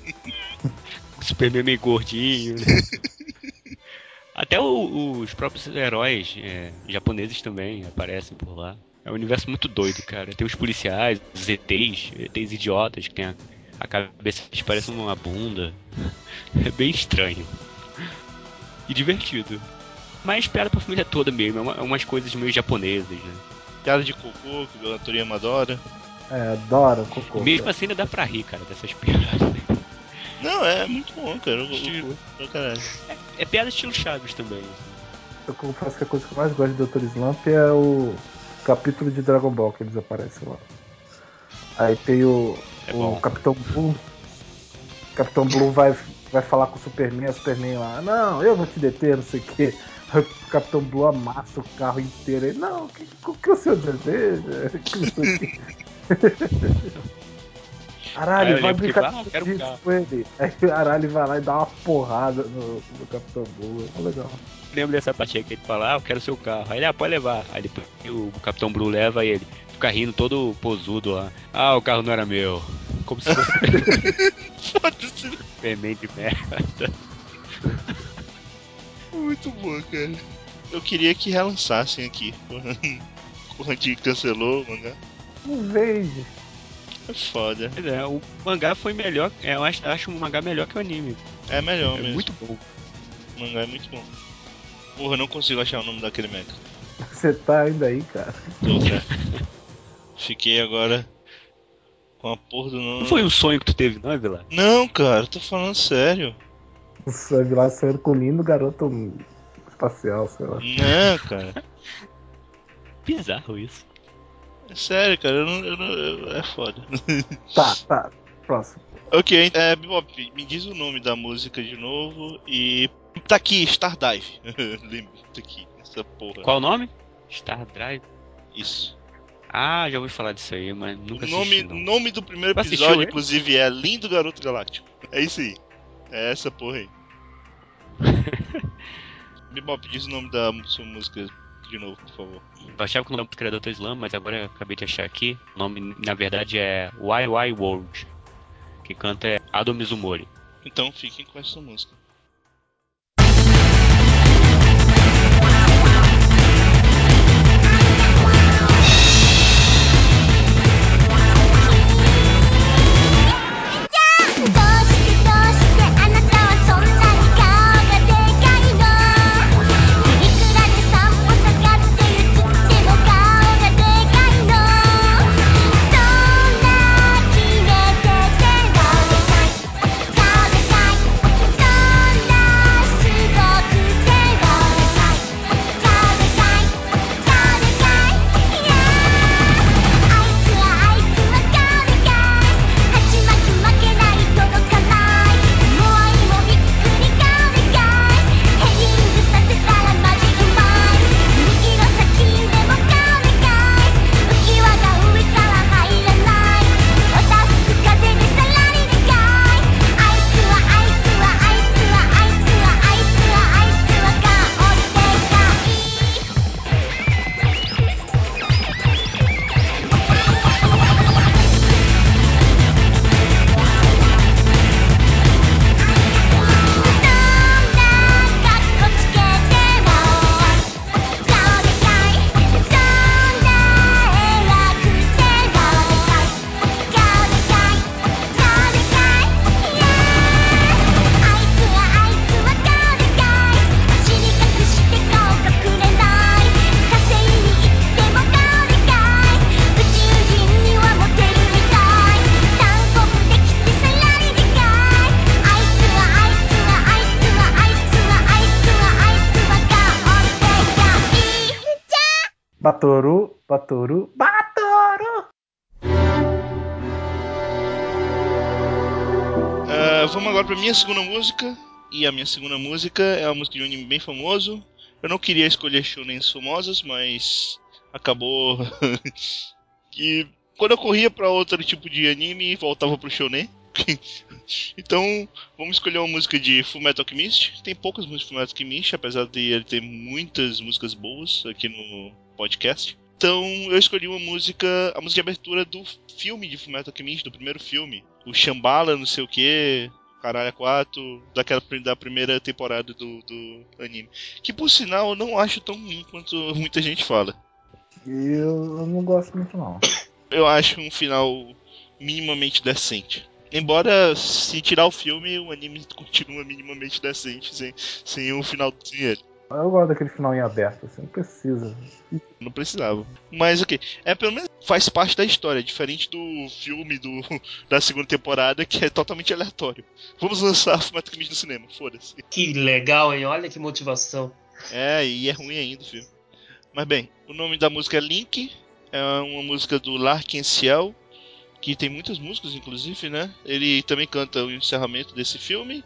Superman meio gordinho. né? *laughs* Até o- os próprios heróis é, japoneses também aparecem por lá. É um universo muito doido, cara. Tem os policiais, os ETs, ETs idiotas que tem a, a cabeça que parece uma bunda. *laughs* É bem estranho. E divertido. Mas piada pra família toda mesmo, é uma- umas coisas meio japonesas, né? Piada de cocô, que o Toriyama adora. É, adora o cocô. Mesmo assim ainda dá pra rir, cara, dessas *laughs* piadas. Não, é muito bom, cara. Do caralho. É piada estilo Chaves também. assim. Eu confesso que a coisa que eu mais gosto de Dr. Slump é o capítulo de Dragon Ball que eles aparecem lá. Aí tem o, É o. Capitão Blue. O Capitão Blue vai, vai falar com o Superman, o Superman lá, não, eu vou te deter, não sei o quê. O *laughs* Capitão Blue amassa o carro inteiro. Ele, não, o que, o que? Que o *laughs* quê. Aí *laughs* Aralho, vai brincar disso carro. com ele. Aí o Aralho vai lá e dá uma porrada no, no Capitão Blue. É legal. Lembro dessa parte aí que ele fala, ah, eu quero seu carro. Aí ele, ah, pode levar. Aí depois o Capitão Blue leva e ele fica rindo todo posudo lá. Ah, o carro não era meu. Como se fosse *laughs* Foda-se. De merda. Muito boa, cara. Eu queria que relançassem aqui. *laughs* O Randy cancelou o mangá. Não vejo. É foda. Pois é, o mangá foi melhor. é, Eu acho, acho o mangá melhor que o anime. É melhor É mesmo. muito bom. O mangá é muito bom. Porra, eu não consigo achar o nome daquele mecha. *laughs* Você tá ainda aí, cara. Tô, cara. Fiquei agora com a porra do nome. Não foi um sonho que tu teve, não, Vila? Não, cara, tô falando sério. O sangue lá saindo com o lindo garoto espacial, sei lá. Não, cara. *laughs* Bizarro isso. É sério, cara. Eu não, eu não- eu- é foda. *laughs* Tá, tá. Próximo. ok, é, Bebop, me diz o nome da música de novo e. Tá aqui, Stardive. *laughs* Lembra? Tá aqui, essa porra. Qual o nome? Star Drive. Isso. Ah, já ouvi falar disso aí, mas nunca O nome, assisti, nome do primeiro assistiu episódio, ele? inclusive, é Lindo Garoto Galáctico. É isso aí. É essa porra aí. *laughs* Bebop, diz o nome da sua música de novo, por favor. Eu achava que o nome do criador do Slam, mas agora eu acabei de achar aqui. O nome, na verdade, é Why Why World. Que canta é Ado Mizumori. Então fiquem com essa música. Batoru, Batoru, Batoru! É, vamos agora pra minha segunda música. E a minha segunda música é uma música de um anime bem famoso. Eu não queria escolher shonens famosas, mas acabou *laughs* que quando eu corria pra outro tipo de anime, voltava pro shonen. *laughs* então, vamos escolher uma música de Fullmetal Alchemist. Tem poucas músicas de Fullmetal Alchemist, apesar de ele ter muitas músicas boas aqui no podcast. Então, eu escolhi uma música, a música de abertura do filme de Fullmetal Alchemist, do primeiro filme. O Shambhala, não sei o que, Caralho 4, daquela, da primeira temporada do, do anime. Que, por sinal, eu não acho tão ruim quanto muita gente fala. Eu não gosto muito, não. Eu acho um final minimamente decente. Embora, se tirar o filme, o anime continua minimamente decente, sem, sem o final sem ele. Eu gosto daquele final em aberto, assim, não precisa. Não precisava. Mas ok. É pelo menos faz parte da história, diferente do filme do, *laughs* da segunda temporada, que é totalmente aleatório. Vamos lançar Fullmetal Alchemist no cinema, foda-se. Que legal, hein? Olha que motivação. É, e é ruim ainda o filme. Mas bem, o nome da música é Link, é uma música do Larkin Ciel, que tem muitas músicas, inclusive, né? Ele também canta o encerramento desse filme.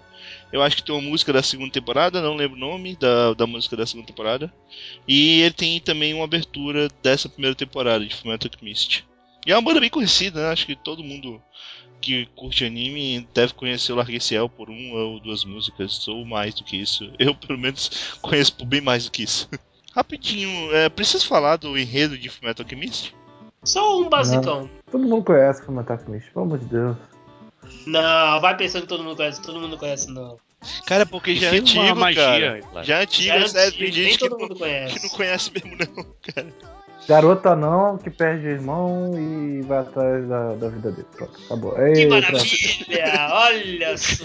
Eu acho que tem uma música da segunda temporada, não lembro o nome da, da música da segunda temporada. E ele tem também uma abertura dessa primeira temporada de Fullmetal Alchemist. E é uma banda bem conhecida, né? Acho que todo mundo que curte anime deve conhecer o Largueciel por uma ou duas músicas, ou mais do que isso. *laughs* Eu, pelo menos, conheço por bem mais do que isso. *laughs* Rapidinho, é, preciso falar do enredo de Fullmetal Alchemist? Só um basicão. Todo mundo conhece Fullmetal Alchemist, pelo amor de Deus. Não, vai pensando que todo mundo conhece, todo mundo conhece, não. Cara, porque já é antigo, magia, cara. Já é antigo, Já é sério, antigo, tem nem gente que todo não, mundo conhece. que não conhece mesmo não, cara. Garota não, que perde o irmão e vai atrás da, da vida dele. Pronto, acabou. Que Ei, pronto. maravilha! Olha só!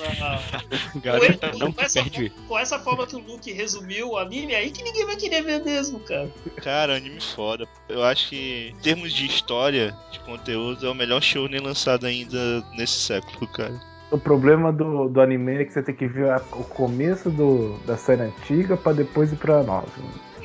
*laughs* Garota com, não com que essa, perde. com essa forma que o Luke resumiu o anime, é aí que ninguém vai querer ver mesmo, cara. Cara, anime foda. Eu acho que, em termos de história, de conteúdo, é o melhor show nem lançado ainda nesse século, cara. O problema do, do anime é que você tem que ver a- o começo do, da série antiga pra depois ir pra nova.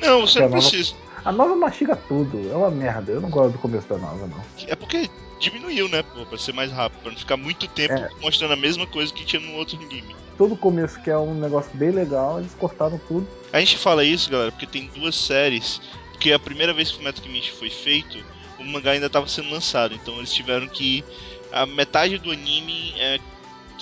Não, você não precisa. A nova mastiga tudo, é uma merda. Eu não gosto do começo da nova, não. É porque diminuiu, né, pô, pra ser mais rápido, pra não ficar muito tempo É. mostrando a mesma coisa que tinha no outro anime. Todo começo que é um negócio bem legal, eles cortaram tudo. A gente fala isso, galera, porque tem duas séries. Porque a primeira vez que o Metal Alchemist foi feito, o mangá ainda estava sendo lançado. Então eles tiveram que. A metade do anime é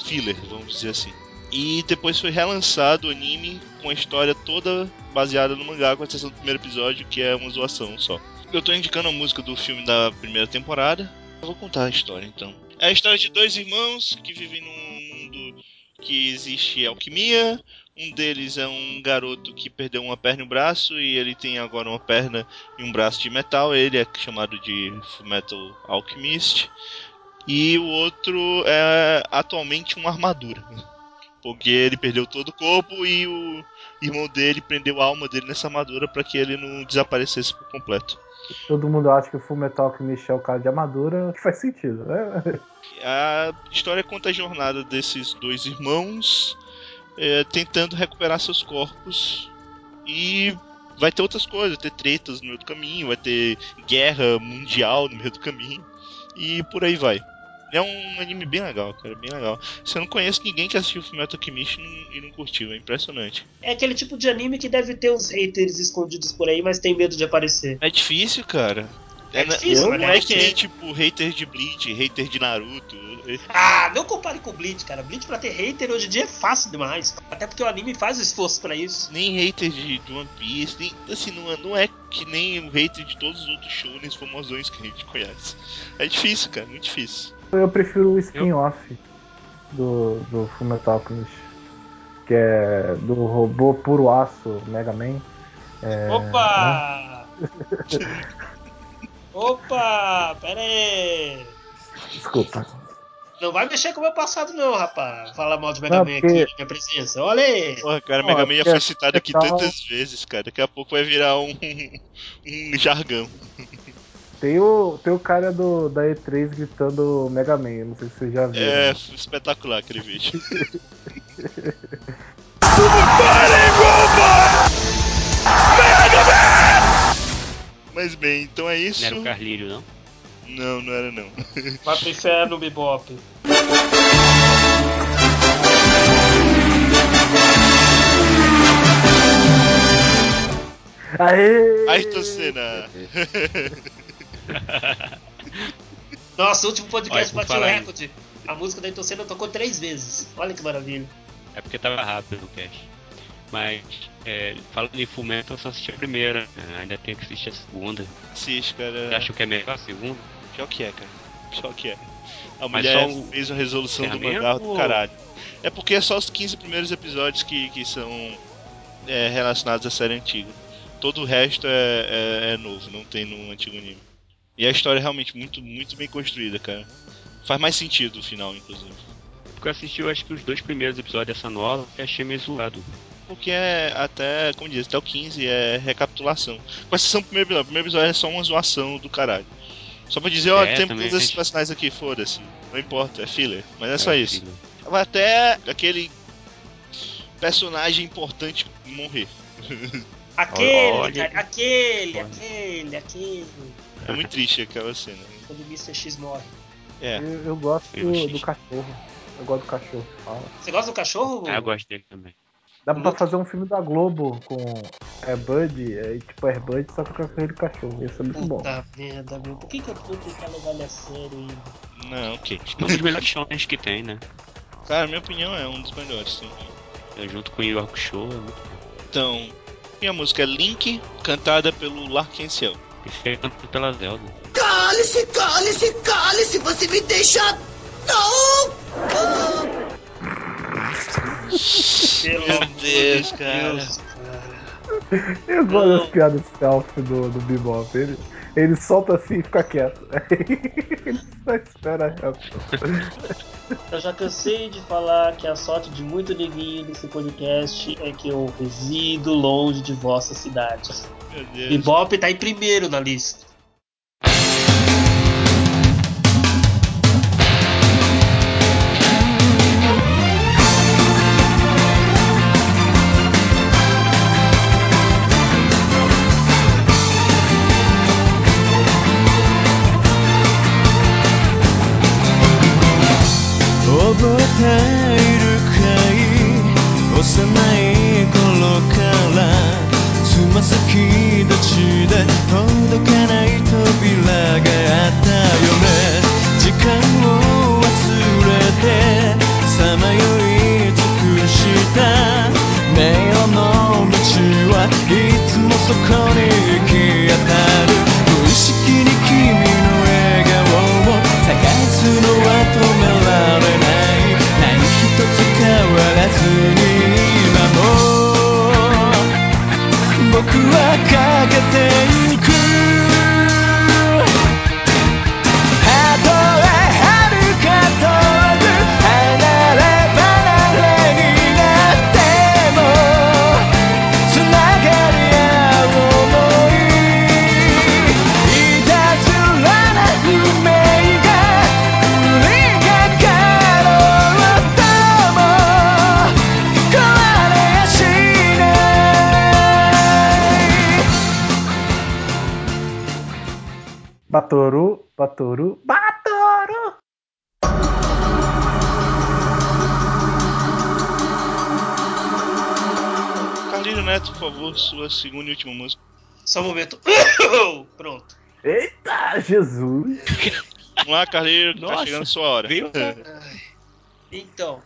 filler, vamos dizer assim. E depois foi relançado o anime com a história toda baseada no mangá, com exceção do primeiro episódio, que é uma zoação só. Eu tô indicando a música do filme da primeira temporada. Eu vou contar a história então. É a história de dois irmãos que vivem num mundo que existe alquimia. Um deles é um garoto que perdeu uma perna e um braço e ele tem agora uma perna e um braço de metal. Ele é chamado de Metal Alchemist. E o outro é atualmente uma armadura. Porque ele perdeu todo o corpo e o irmão dele prendeu a alma dele nessa armadura para que ele não desaparecesse por completo. Todo mundo acha que o Fullmetal Alchemist é o cara de armadura, que faz sentido, né? A história conta a jornada desses dois irmãos é, tentando recuperar seus corpos e vai ter outras coisas, vai ter tretas no meio do caminho, vai ter guerra mundial no meio do caminho e por aí vai. É um anime bem legal, cara, bem legal. Você não conhece ninguém que assistiu o Fullmetal Alchemist e não, e não curtiu, é impressionante. É aquele tipo de anime que deve ter uns haters escondidos por aí, mas tem medo de aparecer. É difícil, cara. É na- difícil, não mas é deve que nem tipo hater de Bleach, hater de Naruto. Ah, não compare com o Bleach, cara. Bleach pra ter hater hoje em dia é fácil demais. Até porque o anime faz o esforço pra isso. nem hater de, de One Piece, nem, assim, não, é- não é que nem o hater de todos os outros shonens famosões que a gente conhece. É difícil, cara, muito difícil. Eu prefiro o spin-off do, do Fullmetal Alchemist. Que é do robô puro aço Mega Man. É, Opa! *laughs* Opa! Pera aí! Desculpa. Não vai mexer com o meu passado, não, rapaz. Fala mal de Mega Não, Man porque- aqui na minha presença. Olha aí! Porra, cara, Mega é Man já foi citado aqui tal- tantas vezes, cara. Daqui a pouco vai virar um, *laughs* um jargão. Tem o, tem o cara do, da E3 gritando Mega Man, não sei se vocês já viram. É espetacular aquele vídeo. Mas bem, então é isso. Não era o Carlírio, não? Não, não era não. Vai pro inferno, Bebop. Aê! Ayrton Senna. *laughs* *laughs* Nossa, o último podcast Olha, bateu o recorde. A música da Senna tocou três vezes. Olha que maravilha. É porque tava rápido o cast. Mas, é, falando em Fullmetal, eu só assisti a primeira. Ainda tenho que assistir a segunda. Assiste, cara. Você acha que é melhor a segunda? Pior que é, cara. Pior que é. A Mas mulher o fez uma resolução do mangá do caralho. É porque é só os 15 primeiros episódios que, que são é, relacionados à série antiga. Todo o resto é, é, é novo, não tem no antigo anime. E a história é realmente muito, muito bem construída, cara. Faz mais sentido o final, inclusive. Porque eu assisti, eu acho que os dois primeiros episódios dessa nova e achei meio zoado. Porque é até, como diz, até o 15 é recapitulação. Com exceção do primeiro episódio. O primeiro episódio é só uma zoação do caralho. Só pra dizer, ó, É, tem também todos esses personagens aqui, foda-se. Não importa, é filler. Mas é só É, isso. filho. Vai até aquele personagem importante morrer. *laughs* Aquele, Olha. aquele, aquele, aquele. É muito triste aquela cena. Quando o Mr. X morre. É. Eu, eu gosto Eu achei- do cachorro. Eu gosto do cachorro. Fala. Você gosta do cachorro? Ah, eu gosto dele também. Dá pra fazer um filme da Globo com Airbud, é, tipo Airbud, só que com aquele cachorro. Isso é muito bom. Puta merda, meu. Por que, que eu vou tentar levar ele a sério ainda? Não, ok. É um dos melhores shonens que tem, né? Cara, minha opinião é um dos melhores, sim. Eu junto com o Yu Hakusho, é. Então, minha música é Link, cantada pelo Larkenciel. Esse cantado pela Zelda. Cale-se, cale-se, cale-se, você me deixa. Não! Pelo Deus, de cara. Deus, cara. Eu gosto das piadas self do, do Bebop. Ele, ele solta assim e fica quieto. *laughs* ele só espera a reação. Eu já cansei de falar que a sorte de muito neguinho desse podcast é que eu resido longe de vossas cidades. Meu Deus. Tá em primeiro na lista.「Neto, por favor, sua segunda e última música. Só um momento. *coughs* Pronto. Eita, Jesus! Vamos lá, Carlinho, que tá chegando a sua hora. viu? Então,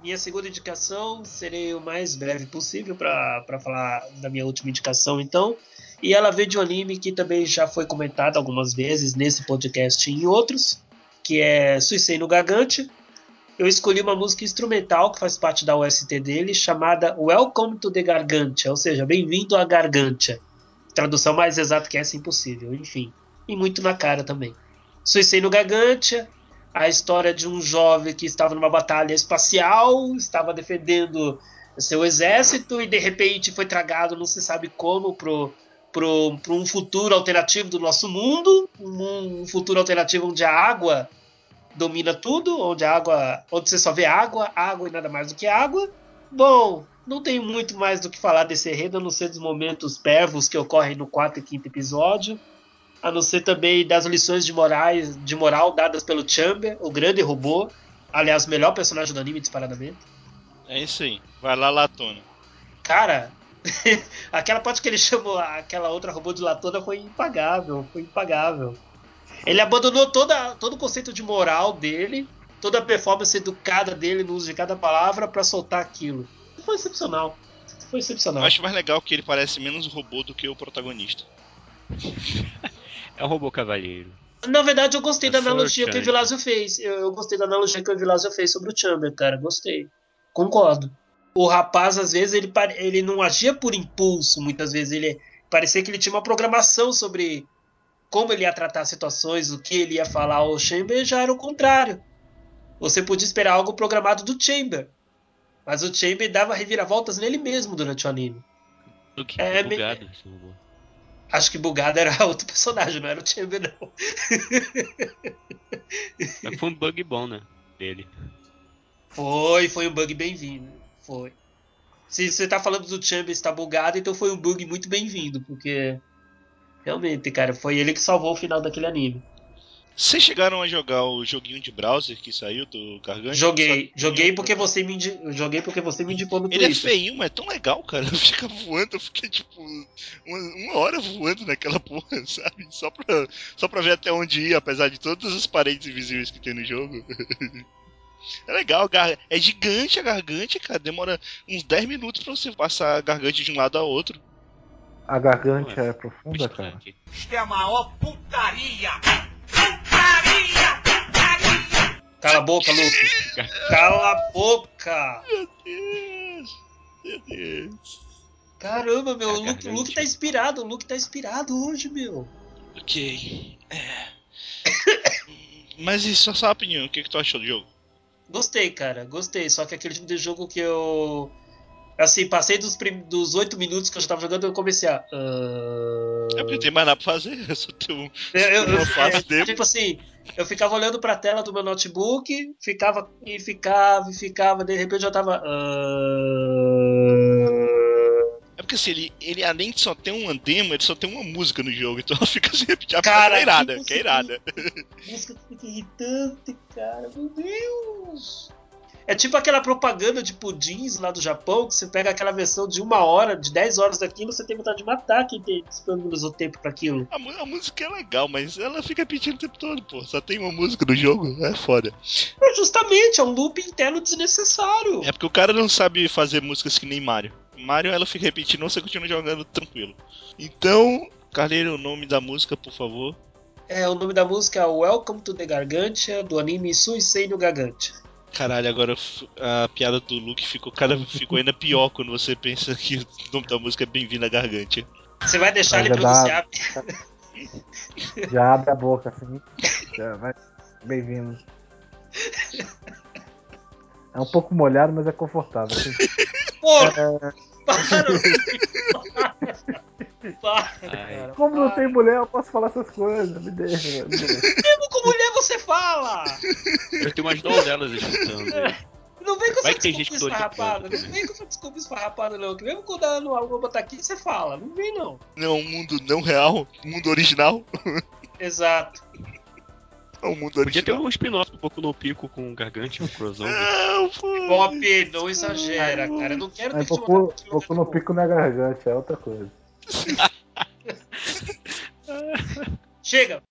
minha segunda indicação serei o mais breve possível para falar da minha última indicação, então. E ela veio de um anime que também já foi comentado algumas vezes nesse podcast e em outros, que é Suicide no Gagante. Eu escolhi uma música instrumental que faz parte da OST dele, chamada Welcome to the Gargantia, ou seja, Bem-vindo à Gargantia. Tradução mais exata que essa é impossível, enfim. E muito na cara também. Suicide no Gargantia, a história de um jovem que estava numa batalha espacial, estava defendendo seu exército e de repente foi tragado, não se sabe como, pro, pro um futuro alternativo do nosso mundo, um, um futuro alternativo onde a água domina tudo, onde a água, onde você só vê água, água e nada mais do que água. Bom, não tenho muito mais do que falar desse enredo, a não ser dos momentos pervos que ocorrem no quarto e quinto episódio a não ser também das lições de, morais, de moral dadas pelo Chamber, o grande robô. Aliás, o melhor personagem do anime, disparadamente. É isso aí. Vai lá, Latona. Cara, *laughs* aquela parte que ele chamou aquela outra robô de Latona foi impagável. Foi impagável. Ele abandonou toda, todo o conceito de moral dele, toda a performance educada dele no uso de cada palavra para soltar aquilo. Foi excepcional. Foi Eu excepcional. acho mais legal que ele parece menos robô do que o protagonista. É o robô cavalheiro. Na verdade, eu gostei Eu da analogia que o Chamber. Vilásio fez. Eu, eu gostei da analogia que o Vilásio fez sobre o Chamber, cara. Gostei. Concordo. O rapaz, às vezes, ele, ele não agia por impulso, muitas vezes. Ele parecia que ele tinha uma programação sobre como ele ia tratar as situações, o que ele ia falar. O Chamber já era o contrário. Você podia esperar algo programado do Chamber. Mas o Chamber dava reviravoltas nele mesmo durante o anime. Do que É, bugado esse robô. Acho que bugado era *laughs* outro personagem, não era o Chamber, não. Mas foi um bug bom, né? Dele. Foi, foi um bug bem-vindo. Foi. Se você tá falando do Chamber está bugado, então foi um bug muito bem-vindo, porque realmente, cara, foi ele que salvou o final daquele anime. Vocês chegaram a jogar o joguinho de browser que saiu do Garganta? Joguei, joguei porque você me indi... joguei porque você me indicou no Ele é Twitter. feinho, mas é tão legal, cara. *laughs* Fica voando, eu fiquei tipo uma, uma hora voando naquela *laughs* porra, sabe? Só pra, só pra ver até onde ir, apesar de todas as paredes invisíveis que tem no jogo. *laughs* É legal, é gigante a garganta, cara. Demora uns 10 minutos pra você passar a garganta de um lado a outro. A garganta é profunda, cara. Isto é a maior putaria! Cala a boca, Luke. Cala a boca. Meu Deus, meu Deus. Caramba, meu, É a o Luke. Luke tá inspirado, o Luke tá inspirado hoje, meu. Ok. É. Mas e só sua opinião, o que, que tu achou do jogo? Gostei, cara, gostei. Só que aquele tipo de jogo que eu. Assim, passei dos, prim... dos 8 minutos que eu já tava jogando, eu comecei a. ah, É porque tem mais nada pra fazer, *laughs* é só ter um. Eu, eu- eu- é, tipo assim, eu ficava olhando pra tela do meu notebook, ficava e ficava e ficava, de repente eu tava. ah, É porque assim, ele, ele além de só ter uma demo, ele só tem uma música no jogo, então fica se repetindo. Cara, que é irada, que que é irada. música que fica irritante, cara. Meu Deus! É tipo aquela propaganda de pudins lá do Japão, que você pega aquela versão de uma hora, de 10 horas daquilo, você tem vontade de matar quem tem- disponibilizou tempo pra aquilo. A, a música é legal, mas ela fica repetindo o tempo todo, pô. Só tem uma música no jogo, é foda. É justamente, é um loop interno desnecessário. É porque o cara não sabe fazer músicas que nem Mario. Mario ela fica repetindo, você continua jogando tranquilo. Então, Carneiro, o nome da música, por favor. É, o nome da música é Welcome to the Gargantia, do anime Suisei no Gargantia. Caralho, agora a piada do Luke ficou, cada, ficou ainda pior quando você pensa que o nome da música é Bem-vindo à Gargante. Você vai deixar ele Mas já dá- pronunciar. *laughs* Já abre a boca assim. Já vai. Bem-vindo. É um pouco molhado, mas é confortável. *laughs* assim. Porra! É, Para! *laughs* Para, Ai. como não para. tem mulher, eu posso falar essas coisas. Me deixa, me deixa. Você fala! *laughs* Eu tenho umas donzelas escutando. aí. Não vem com Vai essa desculpa gente esfarrapada. Não vem com essa desculpa esfarrapada, não. Que mesmo quando a Alba tá aqui, você fala. Não vem, não. Não, um mundo não real, um mundo original. *laughs* Exato. É um mundo Podia ter original. um spin-off um pouco no pico com o Gargante, um crossover. Não, pô. Bob, não exagera, cara. Eu não quero ter que te Boku, mandar Boku no pico na garganta, é outra coisa. *laughs* Chega!「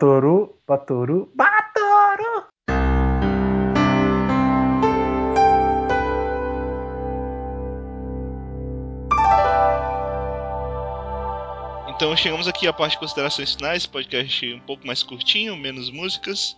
Batoru, Batoru, Batoru! Então chegamos aqui à parte de considerações finais, podcast um pouco mais curtinho, menos músicas,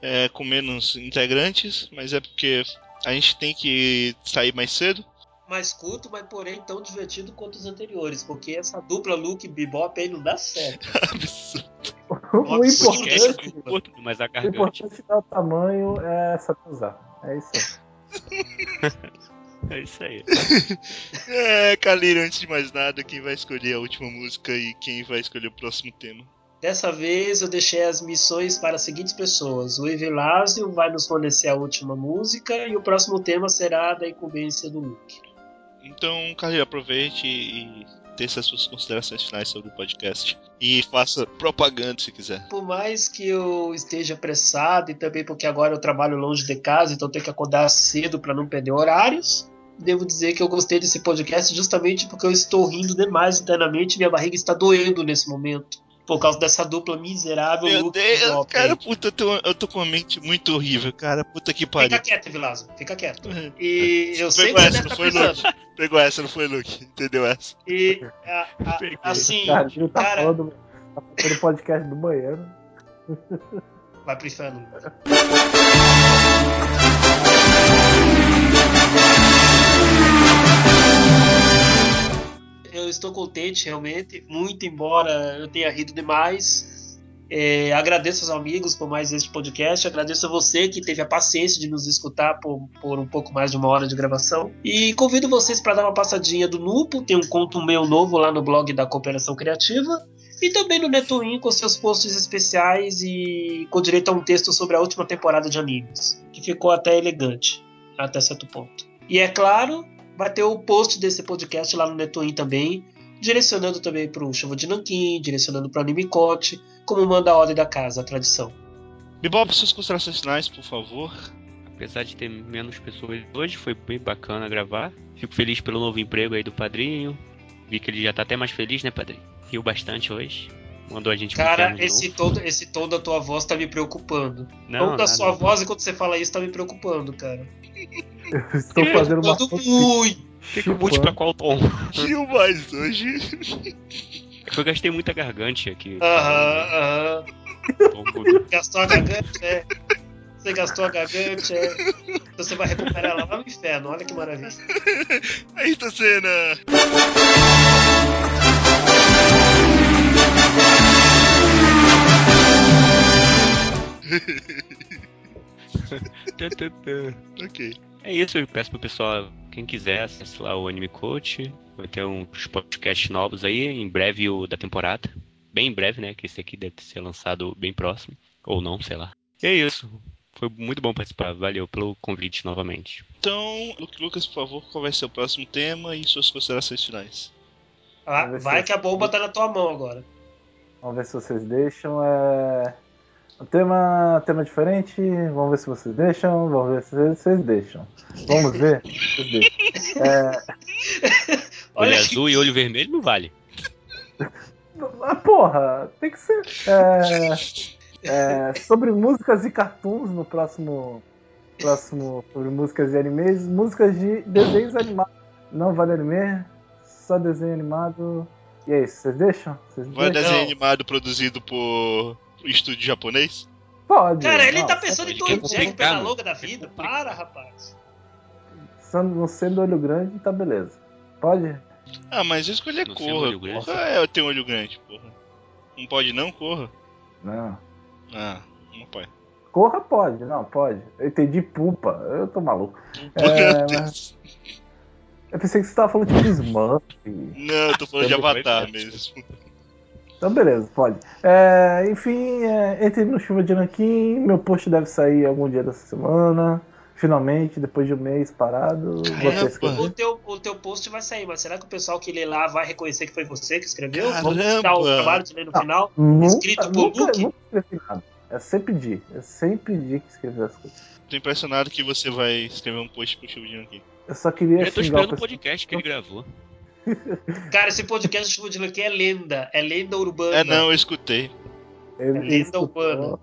é, com menos integrantes, mas é porque a gente tem que sair mais cedo. Mais curto, mas porém tão divertido quanto os anteriores, porque essa dupla Luke e Bebop aí não dá certo. *laughs* Absurdo. O importante, curto, mas o acargante. importante não é o tamanho, é usar. É isso aí. É isso aí. É, Kalira, antes de mais nada, quem vai escolher a última música e quem vai escolher o próximo tema? Dessa vez eu deixei as missões para as seguintes pessoas. O Evilásio vai nos fornecer a última música e o próximo tema será da incumbência do Luke. Então, Kalira, aproveite e teça as suas considerações finais sobre o podcast. E faça propaganda se quiser. Por mais que eu esteja apressado e também porque agora eu trabalho longe de casa, então tenho que acordar cedo para não perder horários, devo dizer que eu gostei desse podcast justamente porque eu estou rindo demais internamente e minha barriga está doendo nesse momento. Por causa dessa dupla miserável Meu Luke Deus, Bebop cara, aí. puta, eu tô, eu tô com uma mente muito horrível, cara. Puta que pariu. Fica quieto, Vilazo. Fica quieto. E eu sei que Pegou você essa, deve não foi, pensando. Luke? Pegou essa, não foi, Luke? Entendeu essa? E a- a- assim, Carlinho tá cara, falando tá podcast do banheiro. vai pro inferno. Eu estou contente, realmente, muito embora eu tenha rido demais. É, agradeço aos amigos por mais este podcast. Agradeço a você que teve a paciência de nos escutar por, por um pouco mais de uma hora de gravação. E convido vocês para dar uma passadinha do Nupo. Tem um conto meu novo lá no blog da Cooperação Criativa. E também no Netoin com seus posts especiais e com direito a um texto sobre a última temporada de animes, que ficou até elegante, até certo ponto. E é claro, vai ter o post desse podcast lá no Netoin também, direcionando também para o Chuva de Nanquim, direcionando para o Animicote, como manda a ordem da casa, a tradição. Bebop, suas considerações finais, por favor. Apesar de ter menos pessoas hoje, foi bem bacana gravar. Fico feliz pelo novo emprego aí do padrinho. Vi que ele já tá até mais feliz, né, padrinho? Riu bastante hoje. Mandou a gente Cara, esse tom, esse tom da tua voz tá me preocupando. Não, o tom da nada. sua voz enquanto você fala isso tá me preocupando, cara. *laughs* Eu *laughs* estou fazendo uma. Preocupando muito. Tem que eu mude pra qual tom? Rio mais hoje. É que eu gastei muita gargante aqui. Aham, aham. Gastou a garganta, é. Você gastou a garganta, é. Então você vai recuperar ela lá no inferno, olha que maravilha. Aí tá cena. *laughs* Ok. É isso, eu peço pro pessoal, quem quiser, acesse lá o Anime Coach. Vai ter uns podcasts novos aí, em breve o da temporada. Bem em breve, né? Que esse aqui deve ser lançado bem próximo. Ou não, sei lá. E é isso. Foi muito bom participar. Valeu pelo convite novamente. Então, Luke Lucas, por favor, qual vai ser o próximo tema e suas considerações finais? Ah, vai que a bomba tá na tua mão agora. Vamos ver se vocês deixam. É... Um tema, tema diferente. Vamos ver se vocês deixam. Vamos ver se vocês deixam. Vamos ver. vocês deixam. É... Olho Olha azul e olho vermelho não vale. Ah, porra, tem que ser. É... é, Sobre músicas e cartoons no próximo. Próximo sobre músicas e animes. Músicas de desenhos animados. Não vale anime, só desenho animado. E é isso, vocês deixam? Vocês Vai deixam? desenho animado produzido por estúdio japonês? Pode. Cara, ele não, tá pensando em pode Tom complicar, Jack pela longa da vida. Para, rapaz. Sendo, não sendo olho grande, tá beleza. Pode? Ah, mas eu escolhi Não Corra. olho grande. Corra é, eu tenho olho grande, porra. Não pode não, Corra? Não. Ah, não pode. Corra pode, não, pode. Eu entendi pupa, eu tô maluco. É, Deus. Eu pensei que você tava falando tipo Smurf. Não, eu tô falando de Avatar mesmo. Então, beleza, pode. É, enfim, é, entre no Chuva de Nanquim. Meu post deve sair algum dia dessa semana. Finalmente, depois de um mês parado. Caramba. Vou ter escrever. O teu, o teu post vai sair, mas será que o pessoal que lê lá vai reconhecer que foi você que escreveu? Caramba. Vamos dar o trabalho de ler no Não. final? Nunca, Escrito por nunca, Luke? nunca escrevi nada. Eu sempre pedir. Eu sempre pedi que escrever as coisas. Tô impressionado que você vai escrever um post pro Chuvinho aqui. Eu só queria Eu tô esperando o podcast que ele gravou. *laughs* Cara, esse podcast de Luke é lenda. É lenda urbana. É não, eu escutei. Ele, É lenda escutou, urbana.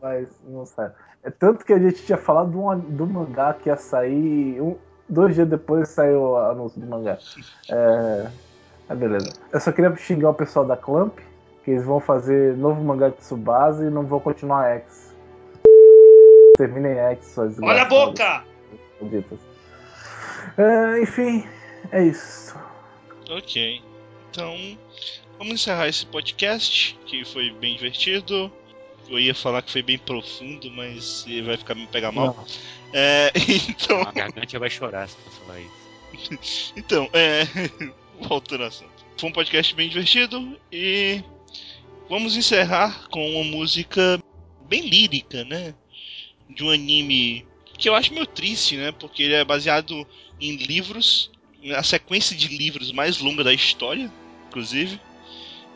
Mas não saiu. É tanto que a gente tinha falado do, do mangá que ia sair. Um, dois dias depois saiu o anúncio do mangá. *laughs* É, é, beleza. Eu só queria xingar o pessoal da Clamp, que eles vão fazer novo mangá de Tsubasa e não vão continuar X. Terminem X, suas Olha a boca! É, enfim, é isso. Ok. Então, vamos encerrar esse podcast, que foi bem divertido. Eu ia falar que foi bem profundo, mas vai ficar me pegar mal. É, *laughs* então, A garganta vai chorar se tu falar isso. *laughs* então, é. *laughs* Voltando ao assunto. Foi um podcast bem divertido e vamos encerrar com uma música bem lírica, né? De um anime que eu acho meio triste, né? Porque ele é baseado em livros, a sequência de livros mais longa da história, inclusive,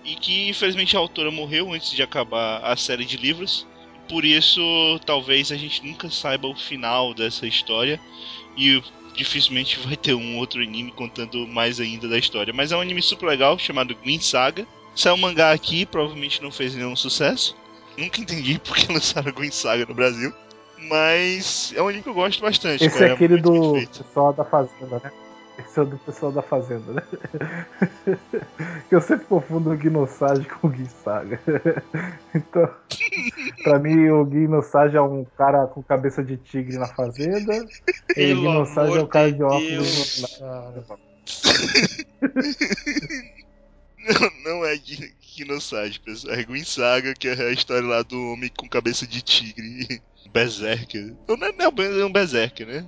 e que infelizmente a autora morreu antes de acabar a série de livros. Por isso, talvez a gente nunca saiba o final dessa história e dificilmente vai ter um outro anime contando mais ainda da história. Mas é um anime super legal chamado Green Saga. Saiu um mangá aqui, provavelmente não fez nenhum sucesso. Nunca entendi *laughs* porque lançaram Green Saga no Brasil. Mas é um anime que eu gosto bastante. Esse cara. é aquele muito bem do pessoal da Fazenda, né? Esse é o do pessoal da Fazenda, né? que *laughs* eu sempre confundo o Guinosage com o Guinsaga. *laughs* então, pra mim, o Guinosage é um cara com cabeça de tigre na Fazenda. e o Pelo Guinosage é um cara de óculos Deus, cara. *laughs* Não, não é Ginosage, pessoal. É Green Saga, que é a história lá do homem com cabeça de tigre. Berserker. Não, não é, não é um Berserker, né?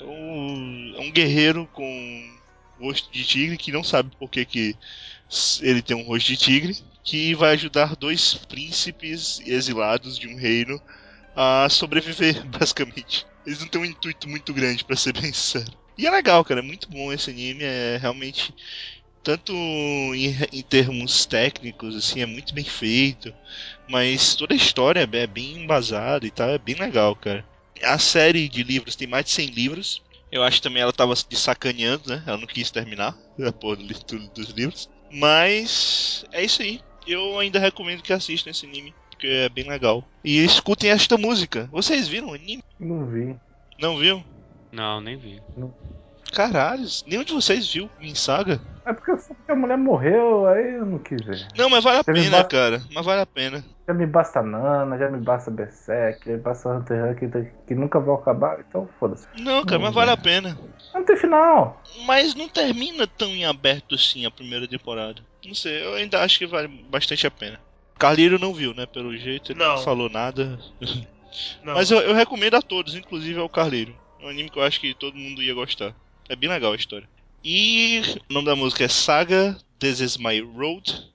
É um, é um guerreiro com rosto de tigre que não sabe por que, que ele tem um rosto de tigre. Que vai ajudar dois príncipes exilados de um reino a sobreviver, *laughs* basicamente. Eles não têm um intuito muito grande, pra ser bem sincero. E é legal, cara. É muito bom esse anime. É realmente tanto em, em termos técnicos, assim, é muito bem feito, mas toda a história é bem embasada e tal, é bem legal, cara. A série de livros tem mais de 100 livros. Eu acho que também ela tava de sacaneando, né? Ela não quis terminar *laughs* a porra do do- dos livros. Mas é isso aí. Eu ainda recomendo que assistam esse anime, porque é bem legal. E escutem esta música. Vocês viram o anime? Não vi. Não viu? Não, nem vi. Caralho, nenhum de vocês viu em saga? É porque eu soube que a mulher morreu, aí eu não quis ver. Não, mas vale a Teve pena, ba- cara. Mas vale a pena. Já me basta Nana, já me basta Berserk, já me basta Hunter x Hunter, que, que nunca vão acabar, então foda-se. Não, cara, Não, mas vale é. a pena. Não tem final. Mas não termina tão em aberto assim a primeira temporada. Não sei, eu ainda acho que vale bastante a pena. Carlírio não viu, né? Pelo jeito, ele não, Não. falou nada. *laughs* Não. Mas eu, eu recomendo a todos, inclusive ao Carlírio. É um anime que eu acho que todo mundo ia gostar. É bem legal a história. E o nome da música é Saga This Is My Road.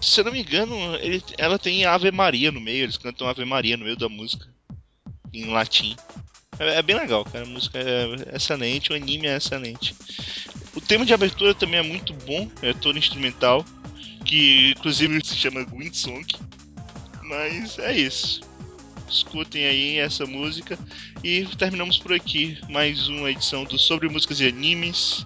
Se eu não me engano, ele- ela tem Ave Maria no meio, eles cantam Ave Maria no meio da música. Em latim. É, é bem legal, cara. A música é excelente, o anime é excelente. O tema de abertura também é muito bom, é todo instrumental, que inclusive se chama Green Song. Mas é isso. Escutem aí essa música e terminamos por aqui mais uma edição do Sobre Músicas e Animes,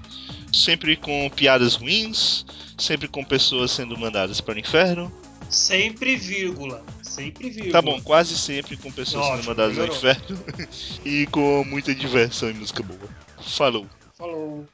sempre com piadas ruins, sempre com pessoas sendo mandadas para o inferno. Sempre vírgula. Sempre vírgula. Tá bom, quase sempre com pessoas sendo Ótimo, mandadas ao melhorou. inferno *laughs* e com muita diversão e música boa. Falou. Falou.